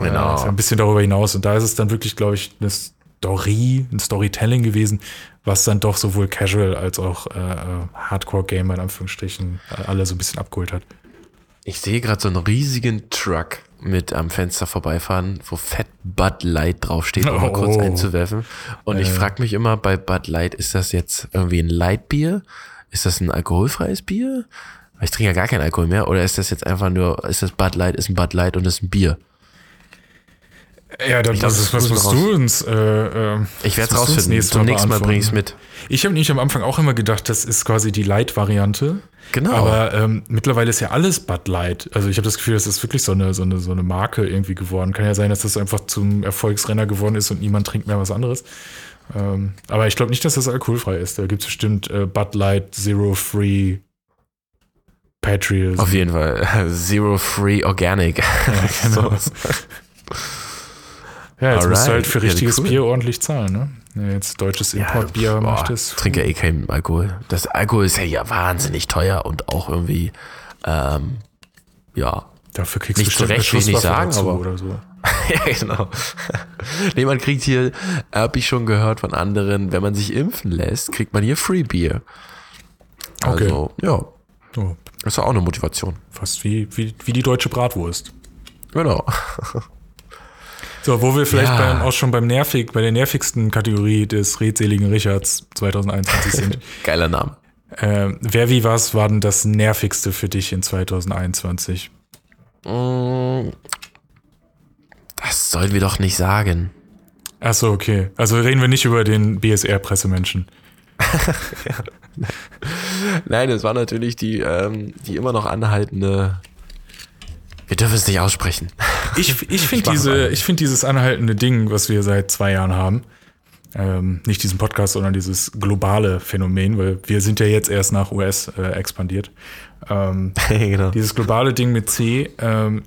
Genau. Äh, ein bisschen darüber hinaus und da ist es dann wirklich, glaube ich, eine Story, ein Storytelling gewesen, was dann doch sowohl Casual als auch äh, äh, Hardcore-Gamer in Anführungsstrichen äh, alle so ein bisschen abgeholt hat. Ich sehe gerade so einen riesigen Truck mit am Fenster vorbeifahren, wo Fett Bud Light draufsteht, um mal kurz Oh. einzuwerfen. Und ich frage mich immer bei Bud Light, ist das jetzt irgendwie ein Lightbier? Ist das ein alkoholfreies Bier? Ich trinke ja gar keinen Alkohol mehr. Oder ist das jetzt einfach nur, ist das Bud Light, ist ein Bud Light und ist ein Bier? Ja, dann, das ist, was müssen musst wir du uns. Äh, äh, Ich werde es rausfinden. Zum nächsten Mal bringe ich es mit. Ich habe nicht am Anfang auch immer gedacht, das ist quasi die Light-Variante. Genau. Aber ähm, mittlerweile ist ja alles Bud Light. Also ich habe das Gefühl, das ist wirklich so eine, so, eine, so eine Marke irgendwie geworden. Kann ja sein, dass das einfach zum Erfolgsrenner geworden ist und niemand trinkt mehr was anderes. Ähm, aber ich glaube nicht, dass das alkoholfrei ist. Da gibt es bestimmt äh, Bud Light, Zero Free, Patriot. Auf jeden Fall. Zero Free Organic. genau. So. Ja, jetzt musst du Alright. halt für Ja, richtiges cool. Bier ordentlich zahlen, ne? Wenn du jetzt deutsches Importbier boah, möchtest. Trinke ja eh keinen Alkohol. Das Alkohol ist ja hier wahnsinnig teuer und auch irgendwie, ähm, ja. Dafür kriegst Nicht du bestimmt zurecht, will ich nicht sagen, dazu aber- oder so. ja, genau. nee, man kriegt hier, habe ich schon gehört von anderen, wenn man sich impfen lässt, kriegt man hier Free Beer. Also, ja, So, das ist auch eine Motivation. fast wie, wie, wie die deutsche Bratwurst. Genau. So, wo wir vielleicht Ja. beim, auch schon beim nervig, bei der nervigsten Kategorie des redseligen Richards 2021 sind. Geiler Name. ähm, wer wie was war denn das nervigste für dich in 2021? Mm, Das sollen wir doch nicht sagen. Achso, okay. Also reden wir nicht über den BSR-Pressemenschen. Nein, es war natürlich die, ähm, die immer noch anhaltende. Wir dürfen es nicht aussprechen. Ich, ich finde diese, ich finde dieses anhaltende Ding, was wir seit zwei Jahren haben, ähm, nicht diesen Podcast, sondern dieses globale Phänomen, weil wir sind ja jetzt erst nach US äh, expandiert. Ähm, genau. dieses globale Ding mit C ähm,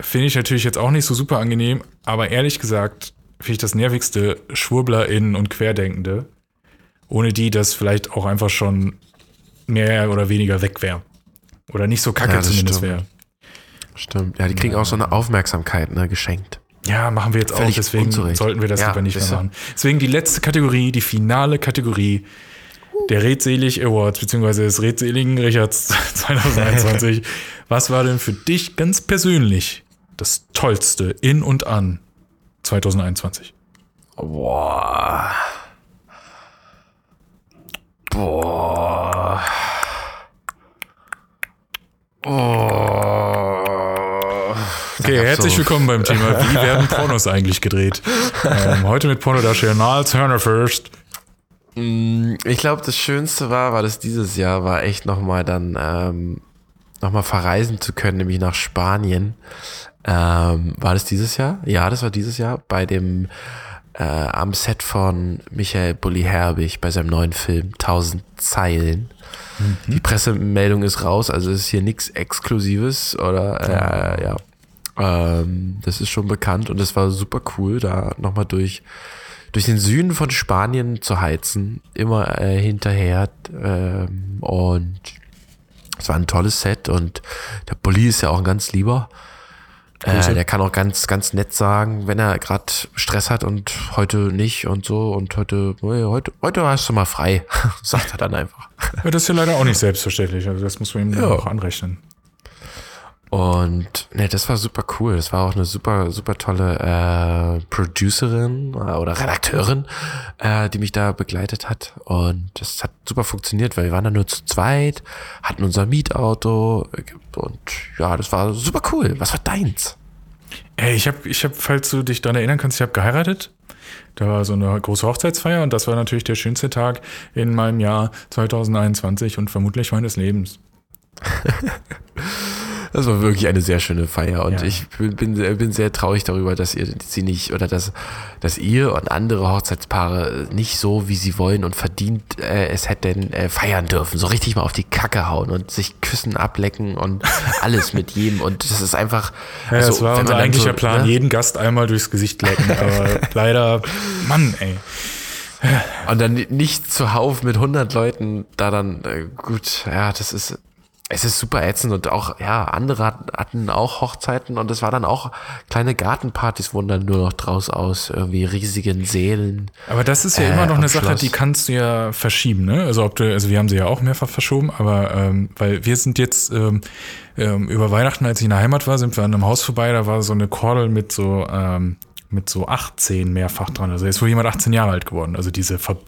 finde ich natürlich jetzt auch nicht so super angenehm, aber ehrlich gesagt finde ich das nervigste SchwurblerInnen und Querdenkende, ohne die das vielleicht auch einfach schon mehr oder weniger weg wäre. Oder nicht so kacke Ja, zumindest wäre. Stimmt. Ja, die kriegen auch so eine Aufmerksamkeit, ne, geschenkt. Ja, machen wir jetzt auch, Völlig deswegen unzurecht. sollten wir das Ja, lieber nicht mehr machen. Deswegen die letzte Kategorie, die finale Kategorie der Redselig Awards, beziehungsweise des Redseligen Richards 2021. Was war denn für dich ganz persönlich das Tollste in und an 2021? Boah. Boah. Oh. Okay, herzlich willkommen beim Thema Wie werden Pornos eigentlich gedreht? Ähm, heute mit Pornodarsteller Niles Turner First. Ich glaube, das Schönste war, war das dieses Jahr, war echt nochmal dann ähm, nochmal verreisen zu können, nämlich nach Spanien. Ähm, war das dieses Jahr? Ja, das war dieses Jahr bei dem äh, am Set von Michael Bulli Herbig bei seinem neuen Film 1000 Zeilen. Die Pressemeldung ist raus, also ist hier nichts Exklusives oder äh, ja. Ähm, das ist schon bekannt und es war super cool, da nochmal durch durch den Süden von Spanien zu heizen, immer äh, hinterher. Ähm, und es war ein tolles Set und der Bulli ist ja auch ein ganz lieber. Äh, der kann auch ganz, ganz nett sagen, wenn er gerade Stress hat und heute nicht und so und heute, nee, heute, heute hast du mal frei, sagt er dann einfach. Ja, das ist ja leider auch nicht selbstverständlich. Also das muss man ihm Ja. auch anrechnen. Und ne, das war super cool. Das war auch eine super, super tolle äh, Producerin äh, oder Redakteurin, äh, die mich da begleitet hat. Und das hat super funktioniert, weil wir waren da nur zu zweit, hatten unser Mietauto und ja, das war super cool. Was war deins? Ey, ich habe, ich hab, falls du dich daran erinnern kannst, ich habe geheiratet. Da war so eine große Hochzeitsfeier und das war natürlich der schönste Tag in meinem Jahr 2021 und vermutlich meines Lebens. Das war wirklich eine sehr schöne Feier und Ja. ich bin, bin, sehr- bin sehr traurig darüber, dass ihr sie nicht oder dass, dass ihr und andere Hochzeitspaare nicht so, wie sie wollen und verdient äh, es hätten äh, feiern dürfen. So richtig mal auf die Kacke hauen und sich küssen, ablecken und alles mit jedem. Und das ist einfach. Ja, also, das war unser eigentlicher so, Plan, ne? jeden Gast einmal durchs Gesicht lecken. Aber leider, Mann, ey. Und dann nicht zuhauf mit 100 Leuten da dann, äh, gut, ja, das ist, es ist super ätzend und auch, ja, andere hat- hatten auch Hochzeiten und es war dann auch kleine Gartenpartys, wurden dann nur noch draus aus irgendwie riesigen Sälen. Aber das ist ja Äh, immer noch eine Sache, Schloss. die kannst du ja verschieben, ne? Also ob du, also wir haben sie ja auch mehrfach verschoben, aber ähm, weil wir sind jetzt ähm, ähm, über Weihnachten, als ich in der Heimat war, sind wir an einem Haus vorbei, da war so eine Kordel mit so ähm, mit so 18 mehrfach dran. Also ist wohl jemand 18 Jahre alt geworden. Also diese Ver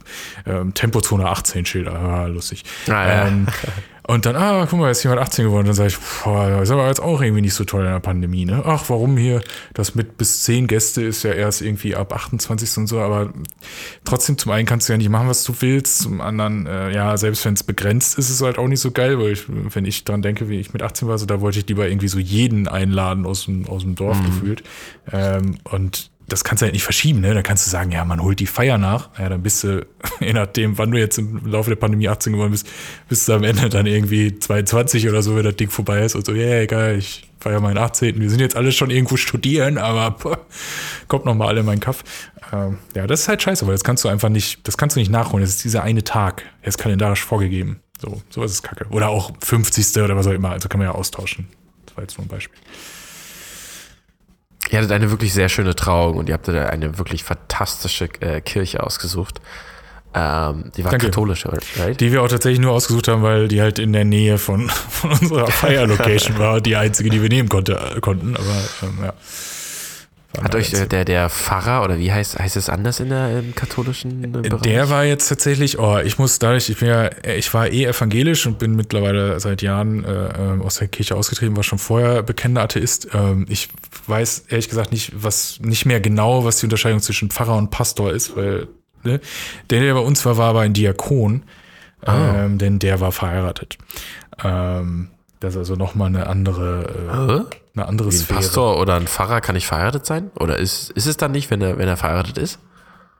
ähm, Tempozone 18 Schilder, ja, lustig. Ah, ja. ähm, und dann, ah, guck mal, ist jemand 18 geworden. Dann sage ich, boah, ist aber jetzt auch irgendwie nicht so toll in der Pandemie, ne? Ach, warum hier? Das mit bis 10 Gäste ist ja erst irgendwie ab 28 und so, aber trotzdem, zum einen kannst du ja nicht machen, was du willst, zum anderen, äh, ja, selbst wenn es begrenzt ist, ist es halt auch nicht so geil, weil ich, wenn ich dran denke, wie ich mit 18 war, so, da wollte ich lieber irgendwie so jeden einladen aus dem, aus dem Dorf gefühlt. Ähm, und das kannst du halt nicht verschieben, ne? Da kannst du sagen, ja, man holt die Feier nach. Ja, dann bist du, je nachdem, wann du jetzt im Laufe der Pandemie 18 geworden bist, bist du am Ende dann irgendwie 22 oder so, wenn das Ding vorbei ist und so, ja, yeah, geil, ich feiere meinen 18. Wir sind jetzt alle schon irgendwo studieren, aber boah, kommt noch mal alle in meinen Kaff. Ähm, ja, das ist halt scheiße, weil das kannst du einfach nicht, das kannst du nicht nachholen. Das ist dieser eine Tag. Er ist kalendarisch vorgegeben. So, so ist es kacke. Oder auch 50. oder was auch immer. Also kann man ja austauschen. Das war jetzt nur ein Beispiel. Ihr hattet eine wirklich sehr schöne Trauung und ihr habt da eine wirklich fantastische äh, Kirche ausgesucht. Ähm, die war Danke. katholisch, right? Die wir auch tatsächlich nur ausgesucht haben, weil die halt in der Nähe von, von unserer Feierlocation war. Die einzige, die wir nehmen konnte, äh, konnten. Aber ähm, ja. Hat euch der, der, der Pfarrer oder wie heißt, heißt es anders in der im katholischen äh, Bereich? Der war jetzt tatsächlich, oh, ich muss dadurch, ich bin ja, ich war eh evangelisch und bin mittlerweile seit Jahren äh, ähm, aus der Kirche ausgetreten, war schon vorher bekennender Atheist. Ähm, ich weiß ehrlich gesagt nicht, was, nicht mehr genau, was die Unterscheidung zwischen Pfarrer und Pastor ist, weil ne? der, der bei uns war, war aber ein Diakon, ähm, denn der war verheiratet. Ähm, das ist also nochmal eine andere, äh, eine andere Wie ein Sphäre. Pastor oder ein Pfarrer kann nicht verheiratet sein? Oder ist, ist es dann nicht, wenn er, wenn er verheiratet ist?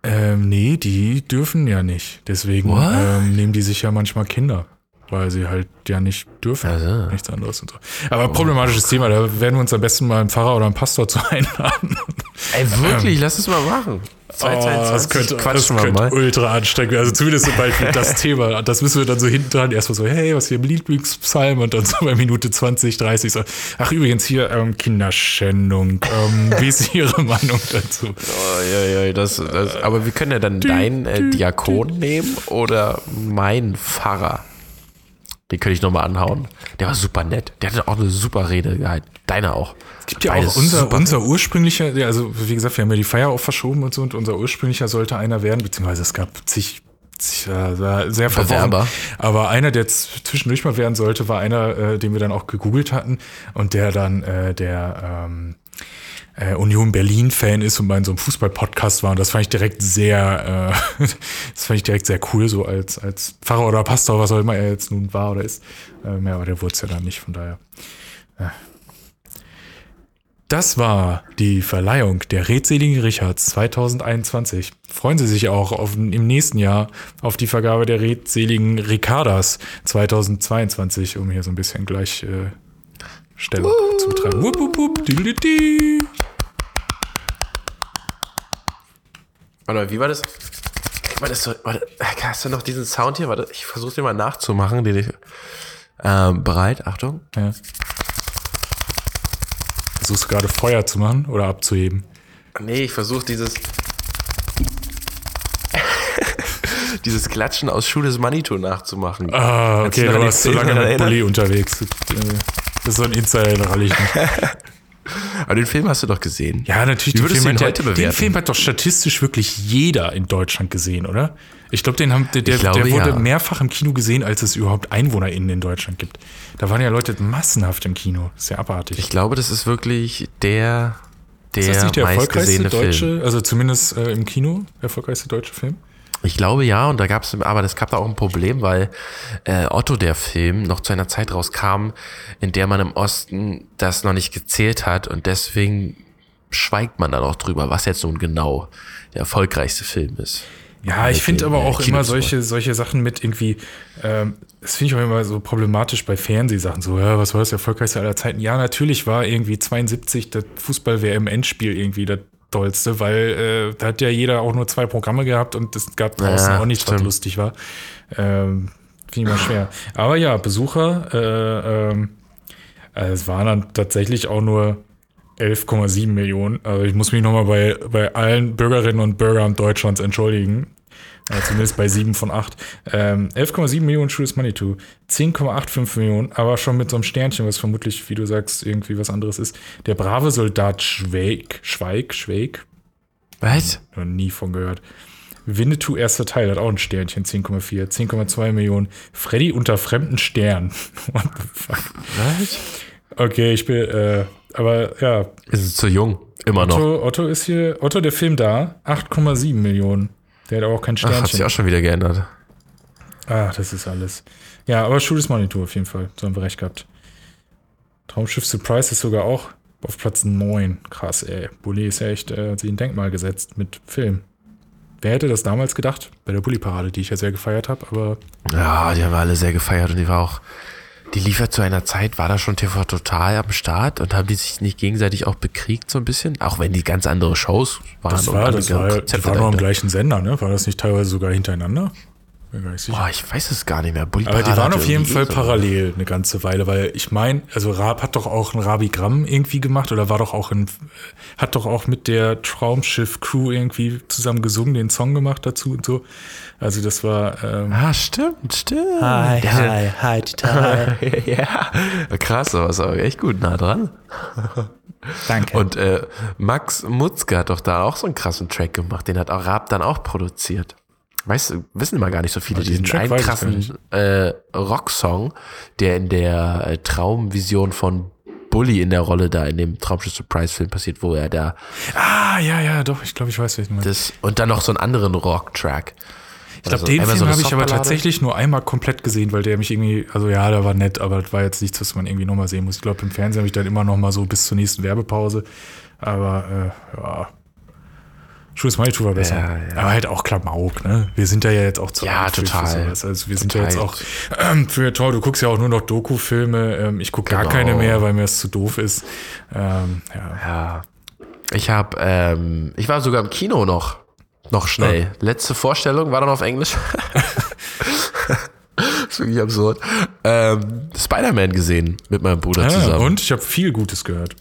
Ähm, nee, die dürfen ja nicht. Deswegen What? ähm, nehmen die sich ja manchmal Kinder, weil sie halt ja nicht dürfen. Also. Nichts anderes und so. Aber problematisches Thema, da werden wir uns am besten mal einen Pfarrer oder einen Pastor zu einladen. Ey, wirklich, lass es mal machen. Oh, das könnte, das quatschen könnte mal. ultra anstrengend werden. Also zumindest sobald das Thema, das müssen wir dann so hinten dran erstmal so, hey, was ist Ihr Lieblingspsalm? Und dann so bei Minute 20, 30 so, ach übrigens hier ähm, Kinderschändung. Ähm, wie ist Ihre Meinung dazu? Oh, ja, ja, das, das, aber wir können ja dann deinen äh, Diakon nehmen oder meinen Pfarrer. Den könnte ich nochmal anhauen. Der war super nett. Der hatte auch eine super Rede gehalten. Deiner auch. Es gibt ja Beides auch unser, unser ursprünglicher, also wie gesagt, wir haben ja die Feier auch verschoben und so und unser ursprünglicher sollte einer werden, beziehungsweise es gab zig, zig äh, sehr verworren. Bewerber. Aber einer, der zwischendurch mal werden sollte, war einer, äh, den wir dann auch gegoogelt hatten und der dann äh, der ähm, äh, Union Berlin-Fan ist und bei so einem Fußball-Podcast war. Und das fand ich direkt sehr, äh, das fand ich direkt sehr cool, so als, als Pfarrer oder Pastor, was auch immer er jetzt nun war oder ist. Ähm, ja, aber der wurde es ja dann nicht, von daher. Das war die Verleihung der redseligen Richards 2021. Freuen Sie sich auch auf, im nächsten Jahr auf die Vergabe der redseligen Ricardas 2022, um hier so ein bisschen gleich äh, Stellung zu betreiben. Wupp, wupp, wupp, Warte mal, wie war das? War das so, warte, hast du noch diesen Sound hier? Warte, ich versuche den mal nachzumachen. Den ich, ähm, bereit? Achtung. Ja. Versuchst du gerade Feuer zu machen oder abzuheben? Nee, ich versuche dieses. dieses Klatschen aus Schuh des Manitou nachzumachen. Ah, okay, du warst so lange mit? Bulli unterwegs. Äh, Das ist so ein Insider, den ralle ich nicht. Aber den Film hast du doch gesehen. Ja, natürlich. Wie den würdest Film, du ihn hat heute ja, den bewerten? Film hat doch statistisch wirklich jeder in Deutschland gesehen, oder? Ich glaube, den haben, der, der, glaube, der wurde ja. mehrfach im Kino gesehen, als es überhaupt EinwohnerInnen in Deutschland gibt. Da waren ja Leute massenhaft im Kino. Sehr abartig. Ich glaube, das ist wirklich der, der, ist das nicht der erfolgreichste deutsche, Film. also zumindest äh, im Kino, der erfolgreichste deutsche Film? Ich glaube ja, und da gab es, aber es gab da auch ein Problem, weil äh, Otto der Film noch zu einer Zeit rauskam, in der man im Osten das noch nicht gezählt hat und deswegen schweigt man dann auch drüber, was jetzt nun genau der erfolgreichste Film ist. Ja, ich finde aber äh, auch immer solche, solche Sachen mit irgendwie, ähm, das finde ich auch immer so problematisch bei Fernsehsachen. So, ja, was war das erfolgreichste aller Zeiten? Ja, natürlich war irgendwie 72 das Fußball-WM-Endspiel irgendwie das Dollste, weil äh, da hat ja jeder auch nur zwei Programme gehabt und es gab draußen Ja, auch nichts, was lustig war. Ähm, finde ich mal schwer. Aber ja, Besucher, äh, ähm, äh, es waren dann tatsächlich auch nur 11,7 Millionen. Also ich muss mich nochmal bei, bei allen Bürgerinnen und Bürgern Deutschlands entschuldigen. Äh, zumindest bei 7 von 8. Ähm, 11,7 Millionen is Money to. 10,85 Millionen, aber schon mit so einem Sternchen, was vermutlich, wie du sagst, irgendwie was anderes ist. Der brave Soldat Schweig, Schweig, Schweig, Was? noch nie von gehört. Winnetou erster Teil hat auch ein Sternchen, 10,4. 10,2 Millionen. Freddy unter fremden Stern. What the fuck? Was? Okay, ich bin, äh, aber ja, Ist es zu jung? Immer noch. Otto, Otto ist hier, Otto der Film da, 8,7 Millionen. Der hat aber auch kein Ach, hat sich Sternchen. auch schon wieder geändert. Ach, das ist alles. Ja, aber Shoot is Monitor auf jeden Fall. So haben wir recht gehabt. Traumschiff Surprise ist sogar auch auf Platz 9. Krass, ey. Bully ist ja echt, äh, hat sich ein Denkmal gesetzt mit Film. Wer hätte das damals gedacht? Bei der Bully-Parade, die ich ja sehr gefeiert habe, aber Ja, die haben wir alle sehr gefeiert und die war auch, die liefert zu einer Zeit, war da schon TV total am Start und haben die sich nicht gegenseitig auch bekriegt so ein bisschen, auch wenn die ganz andere Shows waren. das war, das war, die Konzepte war noch am gleichen Sender, ne? War das nicht teilweise sogar hintereinander? Bin gar nicht sicher. Boah, ich weiß es gar nicht mehr. Bully Aber die waren auf jeden Fall so- parallel eine ganze Weile, weil ich meine, also Raab hat doch auch ein Rabigramm irgendwie gemacht oder war doch auch in, hat doch auch mit der Traumschiff-Crew irgendwie zusammen gesungen, den Song gemacht dazu und so. Also das war, ähm, Ah, stimmt, stimmt. Hi, Der- hi, hi, hi. ja, krass, aber ist aber echt gut nah dran. Danke. Und äh, Max Mutzke hat doch da auch so einen krassen Track gemacht. Den hat auch Raab dann auch produziert. Weißt du, wissen immer gar nicht so viele. diesen Diesen Track einen weiß krassen äh, Rocksong, der in der äh, Traumvision von Bully in der Rolle da in dem Traumschiff Surprise Film passiert, wo er da ah, ja, ja, doch, ich glaube, ich weiß, welchen das und dann noch so einen anderen Rock-Track. Ich glaube, den Film habe ich aber tatsächlich nur einmal komplett gesehen, weil der mich irgendwie, also ja, der war nett, aber das war jetzt nichts, was man irgendwie nochmal sehen muss. Ich glaube, im Fernsehen habe ich dann immer noch mal so bis zur nächsten Werbepause. Aber äh, ja. Schuss Manitou war besser. Ja, ja. Aber halt auch Klamauk, ne? Wir sind da ja jetzt auch zu Ja, total. sowas. Also wir sind Total. ja jetzt auch ähm, für toll, du guckst ja auch nur noch Doku-Filme. Ähm, ich gucke gar Genau. keine mehr, weil mir das zu doof ist. Ähm, ja. Ja. Ich habe, ähm, ich war sogar im Kino noch. Noch schnell. Letzte Vorstellung war dann auf Englisch. das ist wirklich absurd. Ähm, Spider-Man gesehen mit meinem Bruder Ah, zusammen. und ich habe viel Gutes gehört.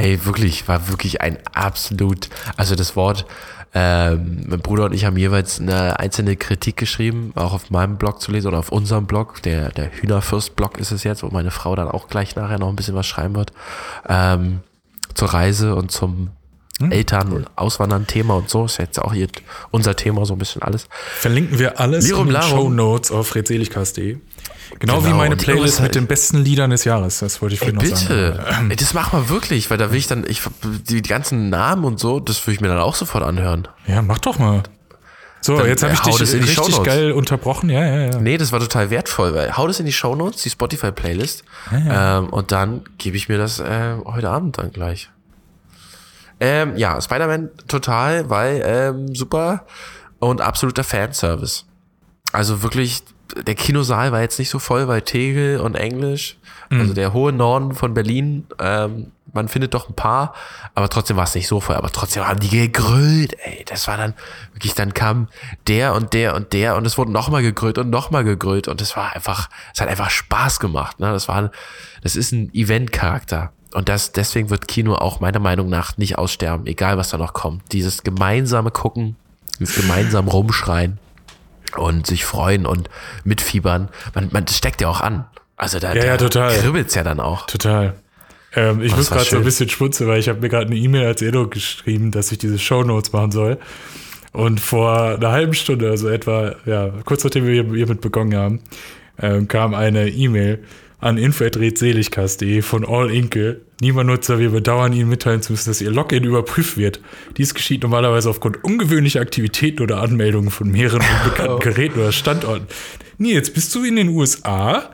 Hey, wirklich, war wirklich ein absolut, also das Wort, ähm, mein Bruder und ich haben jeweils eine einzelne Kritik geschrieben, auch auf meinem Blog zu lesen oder auf unserem Blog, der, der Hühnerfürst-Blog ist es jetzt, wo meine Frau dann auch gleich nachher noch ein bisschen was schreiben wird, ähm, zur Reise und zum Eltern- und Auswandern-Thema und so, ist jetzt auch hier unser Thema, so ein bisschen alles. Verlinken wir alles Lirum in den. Show Notes auf redseligcast.de. Genau, wie Genau, meine Playlist mit den besten Liedern des Jahres. Das wollte ich Ey, vorhin noch sagen. bitte, das mach mal wirklich, weil da will ich dann, ich, die, ganzen Namen und so, das will ich mir dann auch sofort anhören. Ja, mach doch mal. So, Dann, jetzt habe äh, ich dich richtig Shownotes. geil unterbrochen. Ja, ja, ja. Nee, das war total wertvoll, weil hau das in die Shownotes, die Spotify-Playlist, ähm, und dann gebe ich mir das äh, heute Abend dann gleich. Ähm, ja, Spider-Man total, weil ähm, super und absoluter Fanservice. Also wirklich, der Kinosaal war jetzt nicht so voll, weil Tegel und Englisch, also der hohe Norden von Berlin, ähm, man findet doch ein paar, aber trotzdem war es nicht so voll, aber trotzdem haben die gegrillt, ey, das war dann, wirklich, dann kam der und der und der und es wurde nochmal gegrillt und nochmal gegrillt und es war einfach, es hat einfach Spaß gemacht, ne, das war, das ist ein Event-Charakter. Und das, deswegen wird Kino auch meiner Meinung nach nicht aussterben, egal was da noch kommt. Dieses gemeinsame Gucken, dieses gemeinsam rumschreien und sich freuen und mitfiebern. Man, man das steckt ja auch an. Also da, Ja, ja, da total. kribbelt's ja dann auch. Total. Ähm, ich Oh, muss gerade so ein bisschen schmunzeln, weil ich habe mir gerade eine E-Mail als Edo geschrieben, dass ich diese Shownotes machen soll. Und vor einer halben Stunde, also etwa, ja, kurz nachdem wir hier- hiermit begonnen haben, ähm, kam eine E-Mail an info.redseligkast.de von All Inke. Lieber Nutzer, wir bedauern Ihnen mitteilen zu müssen, dass Ihr Login überprüft wird. Dies geschieht normalerweise aufgrund ungewöhnlicher Aktivitäten oder Anmeldungen von mehreren unbekannten Geräten oder Standorten. Nils, bist du in den USA?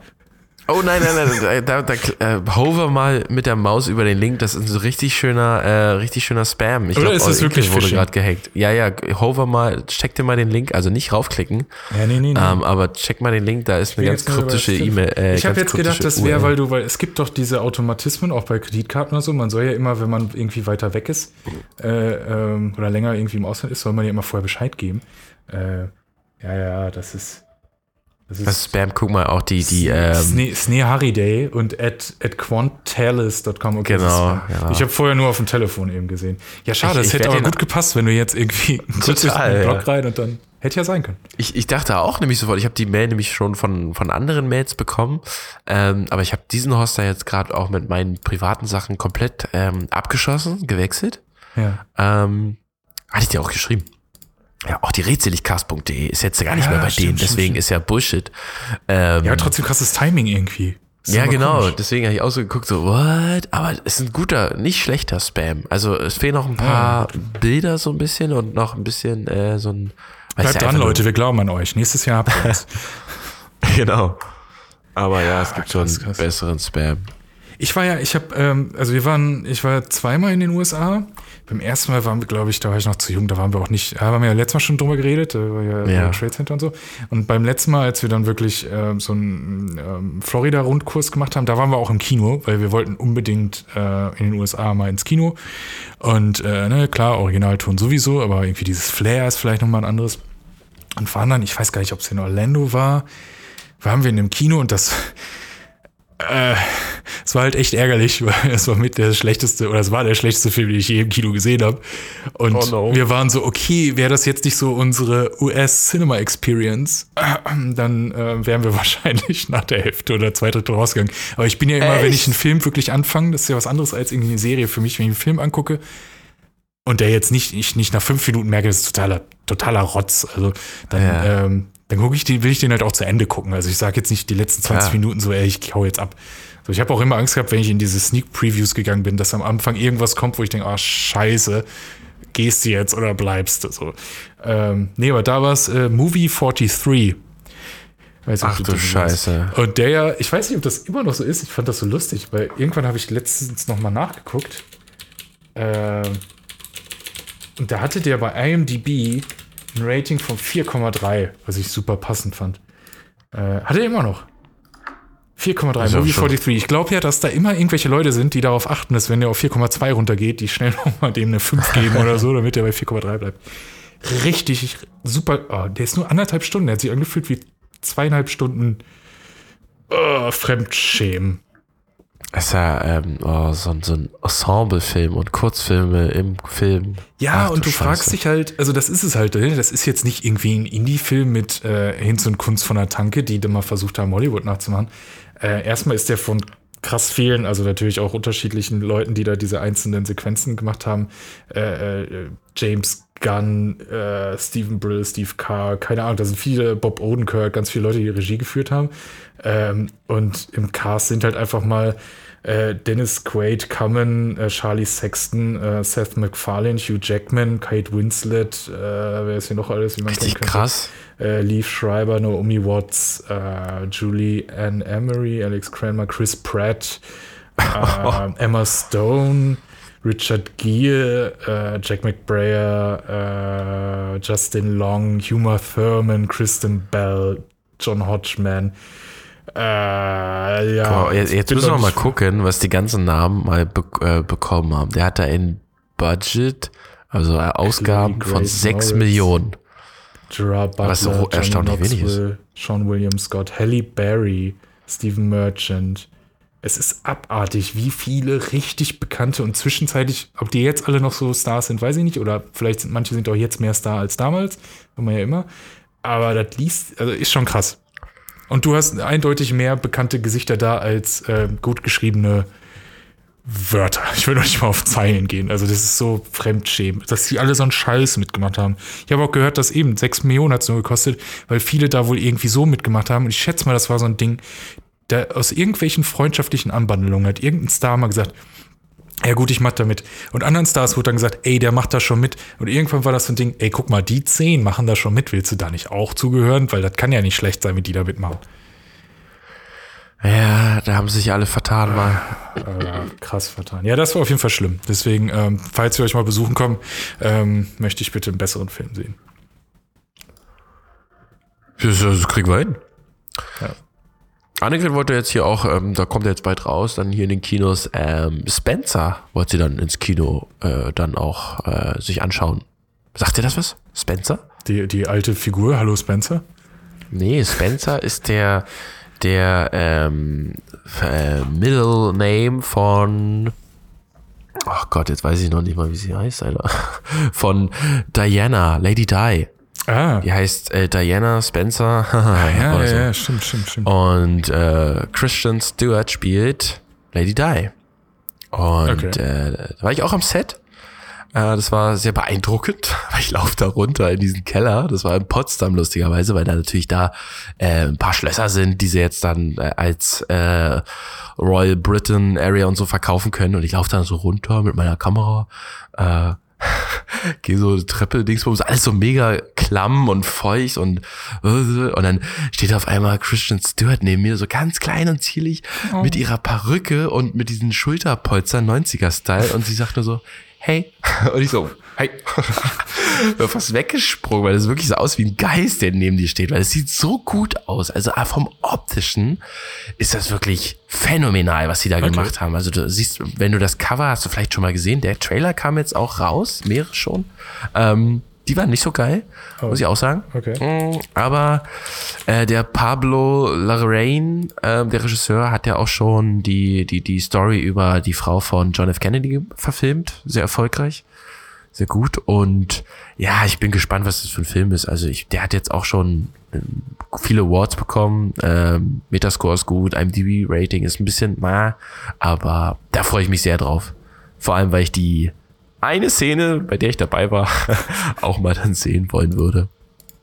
Oh nein, nein, nein, da, da, da äh, hover mal mit der Maus über den Link. Das ist ein so richtig schöner, äh, richtig schöner Spam. Ich Oder glaub, ist das All wirklich wurde gerade gehackt. Ja, ja, hover mal, check dir mal den Link, also nicht raufklicken, Ja, nee, nee, nee. ähm, aber check mal den Link, da ist eine ganz kryptische. E-Mail. Äh, ich habe jetzt gedacht, das wäre, weil du, weil es gibt doch diese Automatismen auch bei Kreditkarten oder so. Man soll ja immer, wenn man irgendwie weiter weg ist äh, ähm, oder länger irgendwie im Ausland ist, soll man ja immer vorher Bescheid geben. Äh, ja, ja, das ist. Das Das ist Spam, guck mal auch die, die, ähm, Sne, Sne Hariday und at, at quantalis.com. Okay, Genau, das ja. Ich habe vorher nur auf dem Telefon eben gesehen. Ja, schade, das ich hätte aber gut gepasst, wenn du jetzt irgendwie kurz in den Blog ja. rein und dann hätte ja sein können. Ich, ich dachte auch nämlich sofort, ich habe die Mail nämlich schon von, von anderen Mails bekommen, ähm, aber ich habe diesen Hoster jetzt gerade auch mit meinen privaten Sachen komplett ähm, abgeschossen, gewechselt. Ja. Ähm, hatte ich dir auch geschrieben. Ja, auch die redseligcast.de ist jetzt gar nicht Ja, mehr bei stimmt, denen, deswegen stimmt. ist ja Bullshit. Ähm, Ja, trotzdem krasses Timing irgendwie. Ja, genau. komisch. Deswegen habe ich auch so geguckt, so, what? Aber es ist ein guter, nicht schlechter Spam. Also es fehlen noch ein paar Bilder so ein bisschen und noch ein bisschen äh, so ein. Bleibt ja dran, Leute, wir glauben an euch. Nächstes Jahr habt ihr uns. Genau. Aber ja, es gibt krass, schon krass. besseren Spam. Ich war ja, ich habe, ähm, also wir waren, ich war zweimal in den USA. Beim ersten Mal waren wir, glaube ich, da war ich noch zu jung, da waren wir auch nicht, da haben wir ja letztes Mal schon drüber geredet, da war ja, Ja. Trade Center und so. Und beim letzten Mal, als wir dann wirklich ähm, so einen ähm, Florida-Rundkurs gemacht haben, da waren wir auch im Kino, weil wir wollten unbedingt äh, in den USA mal ins Kino. Und äh, ne, klar, Originalton sowieso, aber irgendwie dieses Flair ist vielleicht nochmal ein anderes. Und waren dann, ich weiß gar nicht, ob es in Orlando war, waren wir in einem Kino und das, äh, es war halt echt ärgerlich, weil es war mit der schlechteste, oder es war der schlechteste Film, den ich je im Kino gesehen habe. Und Oh no. wir waren so, okay, wäre das jetzt nicht so unsere US-Cinema Experience, dann äh, wären wir wahrscheinlich nach der Hälfte oder zwei Drittel rausgegangen. Aber ich bin ja immer, wenn ich einen Film wirklich anfange, das ist ja was anderes als irgendwie eine Serie für mich, wenn ich einen Film angucke, und der jetzt nicht, ich nicht nach fünf Minuten merke, das ist totaler, totaler Rotz. Also dann, Ja. ähm, dann gucke ich den, will ich den halt auch zu Ende gucken. Also ich sage jetzt nicht die letzten 20 Klar. Minuten so, ey, ich hau jetzt ab. So, ich habe auch immer Angst gehabt, wenn ich in diese Sneak Previews gegangen bin, dass am Anfang irgendwas kommt, wo ich denke, ah, scheiße, gehst du jetzt oder bleibst du so. Ähm, nee, aber da war es äh, Movie 43. Weiß Ach du. Scheiße. Und der ja, ich weiß nicht, ob das immer noch so ist. Ich fand das so lustig, weil irgendwann habe ich letztens noch mal nachgeguckt. Ähm, und da hatte der bei IMDb ein Rating von 4,3, was ich super passend fand. Äh, hat er immer noch. 4,3, Also Movie schon- 43. Ich glaube ja, dass da immer irgendwelche Leute sind, die darauf achten, dass wenn der auf 4,2 runtergeht, die schnell nochmal dem eine 5 geben oder so, damit der bei 4,3 bleibt. Richtig super. Oh, der ist nur anderthalb Stunden. Der hat sich angefühlt wie zweieinhalb Stunden oh, Fremdschämen. Es ist ja ähm, oh, so, ein- so ein Ensemble-Film und Kurzfilme im Film. Ja, Ach und du Scheiße. fragst dich halt, also das ist es halt, ne? das ist jetzt nicht irgendwie ein Indie-Film mit äh, Hinz und Kunst von der Tanke, die da mal versucht haben, Hollywood nachzumachen. Äh, erstmal ist der von krass vielen, also natürlich auch unterschiedlichen Leuten, die da diese einzelnen Sequenzen gemacht haben. Äh, äh, James Gunn, äh, Stephen Brill, Steve Carr, keine Ahnung, da sind viele, Bob Odenkirk, ganz viele Leute, die Regie geführt haben. Ähm, und im Cast sind halt einfach mal äh, Dennis Quaid, Common, äh, Charlie Sexton, äh, Seth MacFarlane, Hugh Jackman, Kate Winslet, äh, wer ist hier noch alles? Wie man Richtig krass. Äh, Leaf Schreiber, Naomi Watts, Julie Ann Emery, Alex Cranmer, Chris Pratt, Emma Stone, Richard Gere, äh, Jack McBrayer, äh, Justin Long, Huma Thurman, Kristen Bell, John Hodgman. Äh, ja, Oh, jetzt jetzt müssen wir mal gucken, was die ganzen Namen mal be äh, bekommen haben. Der hat da ein Budget, also Ausgaben von Grace 6 Moritz. Millionen. Gerard Butler, Was so Johnny erstaunlich wenig ist. Sean William Scott, Halle Berry, Stephen Merchant. Es ist abartig, wie viele richtig bekannte und zwischenzeitlich, ob die jetzt alle noch so Stars sind, weiß ich nicht. Oder vielleicht sind manche sind auch jetzt mehr Star als damals, wenn man ja immer. Aber das liest, also ist schon krass. Und du hast eindeutig mehr bekannte Gesichter da als äh, gut geschriebene Wörter. Ich will noch nicht mal auf Zeilen gehen. Also das ist so fremdschämend, dass die alle so einen Scheiß mitgemacht haben. Ich habe auch gehört, dass eben 6 Millionen hat es nur gekostet, weil viele da wohl irgendwie so mitgemacht haben. Und ich schätze mal, das war so ein Ding, da aus irgendwelchen freundschaftlichen Anbandlungen hat irgendein Star mal gesagt, ja gut, ich mach da mit. Und anderen Stars wurde dann gesagt, ey, der macht da schon mit. Und irgendwann war das so ein Ding, ey, guck mal, die zehn machen da schon mit. Willst du da nicht auch zugehören? Weil das kann ja nicht schlecht sein, wenn die da mitmachen. Ja, da haben sich alle vertan mal. Äh, krass vertan. Ja, das war auf jeden Fall schlimm. Deswegen, ähm, falls wir euch mal besuchen kommen, ähm, möchte ich bitte einen besseren Film sehen. Das, das kriegen wir hin. Ja. Annegret wollte jetzt hier auch, ähm, da kommt er jetzt bald raus, dann hier in den Kinos, ähm, Spencer wollte sie dann ins Kino äh, dann auch äh, sich anschauen. Sagt ihr das was? Spencer? Die, die alte Figur, hallo Spencer? Nee, Spencer ist der, der ähm, äh, Middle Name von Ach Gott, jetzt weiß ich noch nicht mal, wie sie heißt, Alter. Von Diana, Lady Di. Ah, Die heißt äh, Diana Spencer. ja, oder ja, so. ja, stimmt, stimmt, stimmt. Und äh, Christian Stewart spielt Lady Di. Und Okay. äh, da war ich auch am Set. Äh, das war sehr beeindruckend, weil ich laufe da runter in diesen Keller. Das war in Potsdam lustigerweise, weil da natürlich da äh, ein paar Schlösser sind, die sie jetzt dann äh, als äh, Royal Britain Area und so verkaufen können. Und ich laufe dann so runter mit meiner Kamera. Äh, gehe so Treppe, Dingsbums, alles so mega klamm und feucht und und dann steht auf einmal Christian Stewart neben mir, so ganz klein und zierlich, mit ihrer Perücke und mit diesen Schulterpolstern 90er-Style und sie sagt nur so, hey. Und ich so, hey. Bin fast weggesprungen, weil es wirklich so aus wie ein Geist, der neben dir steht, weil es sieht so gut aus. Also ah, vom optischen ist das wirklich phänomenal, was sie da gemacht haben. Also du siehst, wenn du das Cover hast du vielleicht schon mal gesehen, der Trailer kam jetzt auch raus, mehrere schon. Ähm, die waren nicht so geil, muss ich auch sagen. Okay. Mm, Aber äh, der Pablo Larraín, äh, der Regisseur, hat ja auch schon die, die, die Story über die Frau von John F. Kennedy verfilmt. Sehr erfolgreich. Sehr gut. Und ja, ich bin gespannt, was das für ein Film ist. Also ich, der hat jetzt auch schon ähm, viele Awards bekommen. Ähm, Metascore ist gut, IMDb-Rating ist ein bisschen ma, aber da freue ich mich sehr drauf. Vor allem, weil ich die eine Szene, bei der ich dabei war, auch mal dann sehen wollen würde.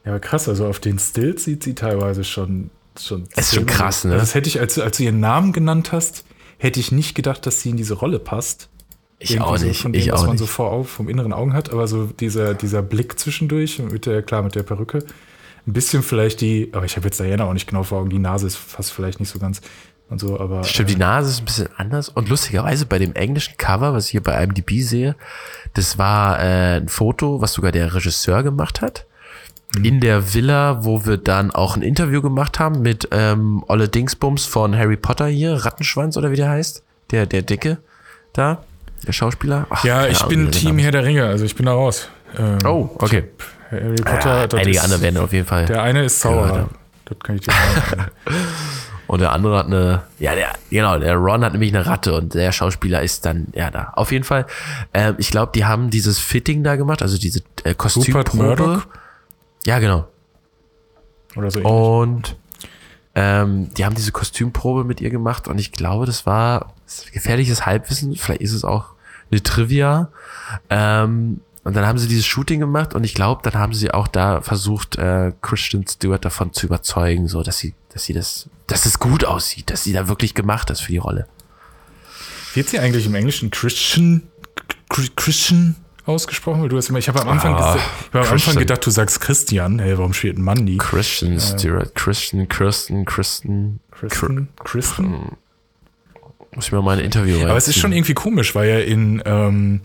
Ja, aber krass, also auf den Stills sieht sie teilweise schon. schon Es ist schon krass, ne? Also das hätte ich, als, als du ihren Namen genannt hast, hätte ich nicht gedacht, dass sie in diese Rolle passt. Ich auch so nicht. Von dem, ich was man nicht. so vor vom inneren Augen hat, aber so dieser, dieser Blick zwischendurch, mit der, klar, mit der Perücke. Ein bisschen vielleicht die, aber ich habe jetzt Diana auch nicht genau vor Augen, die Nase ist fast vielleicht nicht so ganz und so, aber. Stimmt, die Nase ist ein bisschen anders. Und lustigerweise bei dem englischen Cover, was ich hier bei IMDb sehe, das war äh, ein Foto, was sogar der Regisseur gemacht hat. In der Villa, wo wir dann auch ein Interview gemacht haben mit ähm, Olle Dingsbums von Harry Potter hier, Rattenschwanz oder wie der heißt. Der, der Dicke da, der Schauspieler. Ach, ja, ich Ahnung, bin Team Herr der Ringe, also ich bin da raus. Ähm. Oh, okay. Harry Potter, Ah, das einige ist, andere werden auf jeden Fall. Der eine ist Zauberer. ja. das kann ich dir sagen. Und der andere hat eine, ja, der, genau, der Ron hat nämlich eine Ratte und der Schauspieler ist dann, ja, da. Auf jeden Fall, ähm, ich glaube, die haben dieses Fitting da gemacht, also diese äh, Kostümprobe. Ja, genau. Oder so. Ähnlich. Und ähm, die haben diese Kostümprobe mit ihr gemacht und ich glaube, das war gefährliches Halbwissen, vielleicht ist es auch eine Trivia. Ähm, und dann haben sie dieses Shooting gemacht und ich glaube, dann haben sie auch da versucht, äh, Christian Stewart davon zu überzeugen, so dass sie, dass sie das, dass es gut aussieht, dass sie da wirklich gemacht ist für die Rolle. Wird sie eigentlich im Englischen Christian, Chri- Christian ausgesprochen? Weil du hast immer, ich habe am Anfang, Ah, ich habe am Anfang gedacht, du sagst Christian. Hey, warum spielt ein Mann die? Christian Stewart, Christian, Kirsten, Kristen, Christian? Christian? Muss ich mir mal ein Interview Aber es ist schon irgendwie komisch, weil ja in ähm,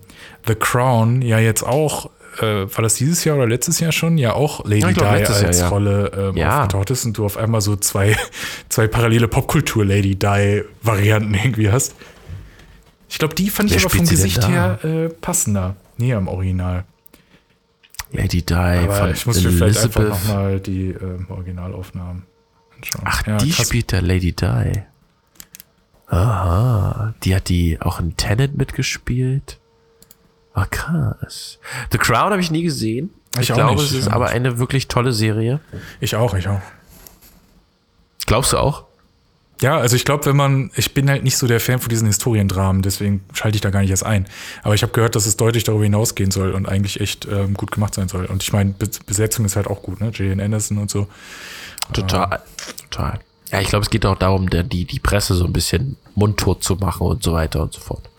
The Crown ja jetzt auch, äh, war das dieses Jahr oder letztes Jahr schon, ja auch Lady Ja, ich Di als Jahr, ja. Rolle ähm, Ja. aufgetaucht ist und du auf einmal so zwei, zwei parallele Popkultur-Lady Di-Varianten irgendwie hast. Ich glaube, die fand ich Wer aber vom Gesicht da? her äh, passender. Nee, am Original. Lady Di Aber von ich muss mir vielleicht einfach Elizabeth. nochmal die ähm, Originalaufnahmen anschauen. Ach, Ja, die krass. spielt der Lady Di. Aha, die hat die auch in Tenet mitgespielt. Ah, krass. The Crown habe ich nie gesehen. Ich, Ich glaube, nicht, es ist aber eine wirklich tolle Serie. Ich auch, ich auch. Glaubst du auch? Ja, also ich glaube, wenn man, ich bin halt nicht so der Fan von diesen Historiendramen, deswegen schalte ich da gar nicht erst ein. Aber ich habe gehört, dass es deutlich darüber hinausgehen soll und eigentlich echt ähm, gut gemacht sein soll. Und ich meine, Be Besetzung ist halt auch gut, ne? Gillian Anderson und so. Total. Total. Ja, ich glaube, es geht auch darum, der, die, die Presse so ein bisschen mundtot zu machen und so weiter und so fort.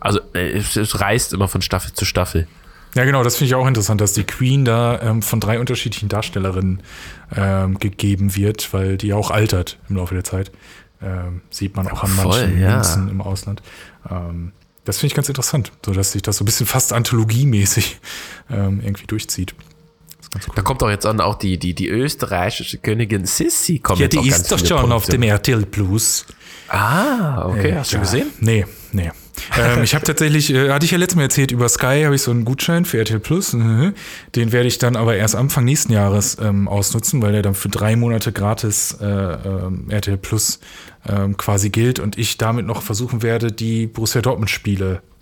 Also äh, es, es reißt immer von Staffel zu Staffel. Ja, genau, das finde ich auch interessant, dass die Queen da ähm, von drei unterschiedlichen Darstellerinnen ähm, gegeben wird, weil die auch altert im Laufe der Zeit. Ähm, sieht man auch an voll, manchen ja. Münzen im Ausland. Ähm, das finde ich ganz interessant, so dass sich das so ein bisschen fast anthologiemäßig ähm, irgendwie durchzieht. Ganz Da kommt auch jetzt an, auch die, die, die österreichische Königin Sissi kommt Ja, die auch ist doch schon auf Produktionen. dem RTL Plus. Ah, okay, hast du Ja. gesehen? Nee, nee. ähm, ich habe tatsächlich, äh, hatte ich ja letztes Mal erzählt, über Sky habe ich so einen Gutschein für RTL Plus. Mhm. Den werde ich dann aber erst Anfang nächsten Jahres ähm, ausnutzen, weil der dann für drei Monate gratis äh, ähm, RTL Plus ähm, quasi gilt und ich damit noch versuchen werde, die Borussia Dortmund-Spiele, äh,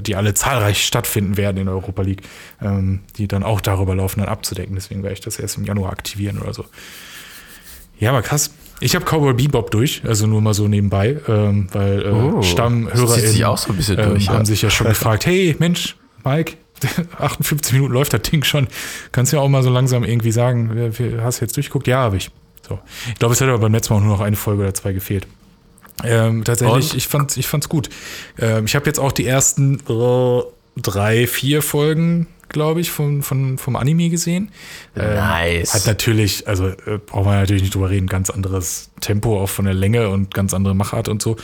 die alle zahlreich stattfinden werden in der Europa League, ähm, die dann auch darüber laufen, dann abzudecken. Deswegen werde ich das erst im Januar aktivieren oder so. Ja, aber krass. Ich habe Cowboy Bebop durch, also nur mal so nebenbei, ähm, weil äh, Oh, Stammhörer sich auch so ein bisschen durch, haben ja. sich ja schon gefragt, hey Mensch, Mike, 58 Minuten läuft das Ding schon. Kannst du ja auch mal so langsam irgendwie sagen, hast du jetzt durchgeguckt? Ja, habe ich. So. Ich glaube, es hat aber beim letzten Mal nur noch eine Folge oder zwei gefehlt. Ähm, tatsächlich, Und? ich fand ich fand's gut. Ähm, ich habe jetzt auch die ersten äh, drei, vier Folgen, glaube ich, vom, von, vom Anime gesehen. Ähm, Nice. Hat natürlich, also äh, braucht man natürlich nicht drüber reden, ganz anderes Tempo auch von der Länge und ganz andere Machart und so.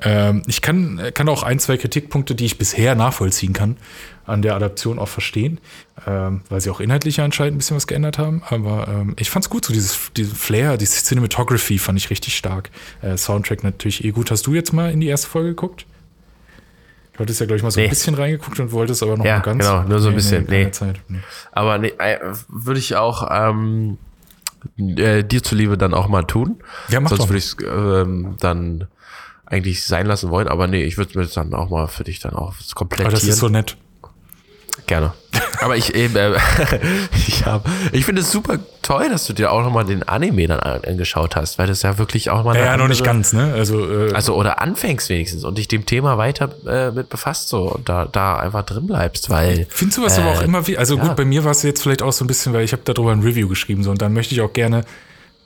Ähm, ich kann, kann auch ein, zwei Kritikpunkte, die ich bisher nachvollziehen kann, an der Adaption auch verstehen, ähm, weil sie auch inhaltlich anscheinend ein bisschen was geändert haben. Aber ähm, ich fand's gut, so dieses, diesen Flair, diese Cinematography fand ich richtig stark. Äh, Soundtrack natürlich eh gut. Hast du jetzt mal in die erste Folge geguckt? Du hattest ja, glaube ich, mal so ein Nee. bisschen reingeguckt und wolltest aber noch Ja, mal ganz. genau, nur so ein bisschen, nee. Zeit. Nee. Aber nee, äh, würde ich auch ähm, äh, dir zuliebe dann auch mal tun. Ja, mach Sonst würde ich es ähm, dann eigentlich sein lassen wollen. Aber nee, ich würde mir das dann auch mal für dich dann auch Aber komplettieren. das ist so nett. Gerne. Aber ich eben, äh, ich habe, ich finde es super toll, dass du dir auch nochmal den Anime dann an- angeschaut hast, weil das ja wirklich auch mal Ja, ja, noch nicht ganz, ne? Also, äh, Also oder anfängst wenigstens und dich dem Thema weiter äh, mit befasst so und da, da einfach drin bleibst, weil Findest du was aber auch immer wie, also ja. gut, bei mir war es jetzt vielleicht auch so ein bisschen, weil ich habe darüber ein Review geschrieben so und dann möchte ich auch gerne,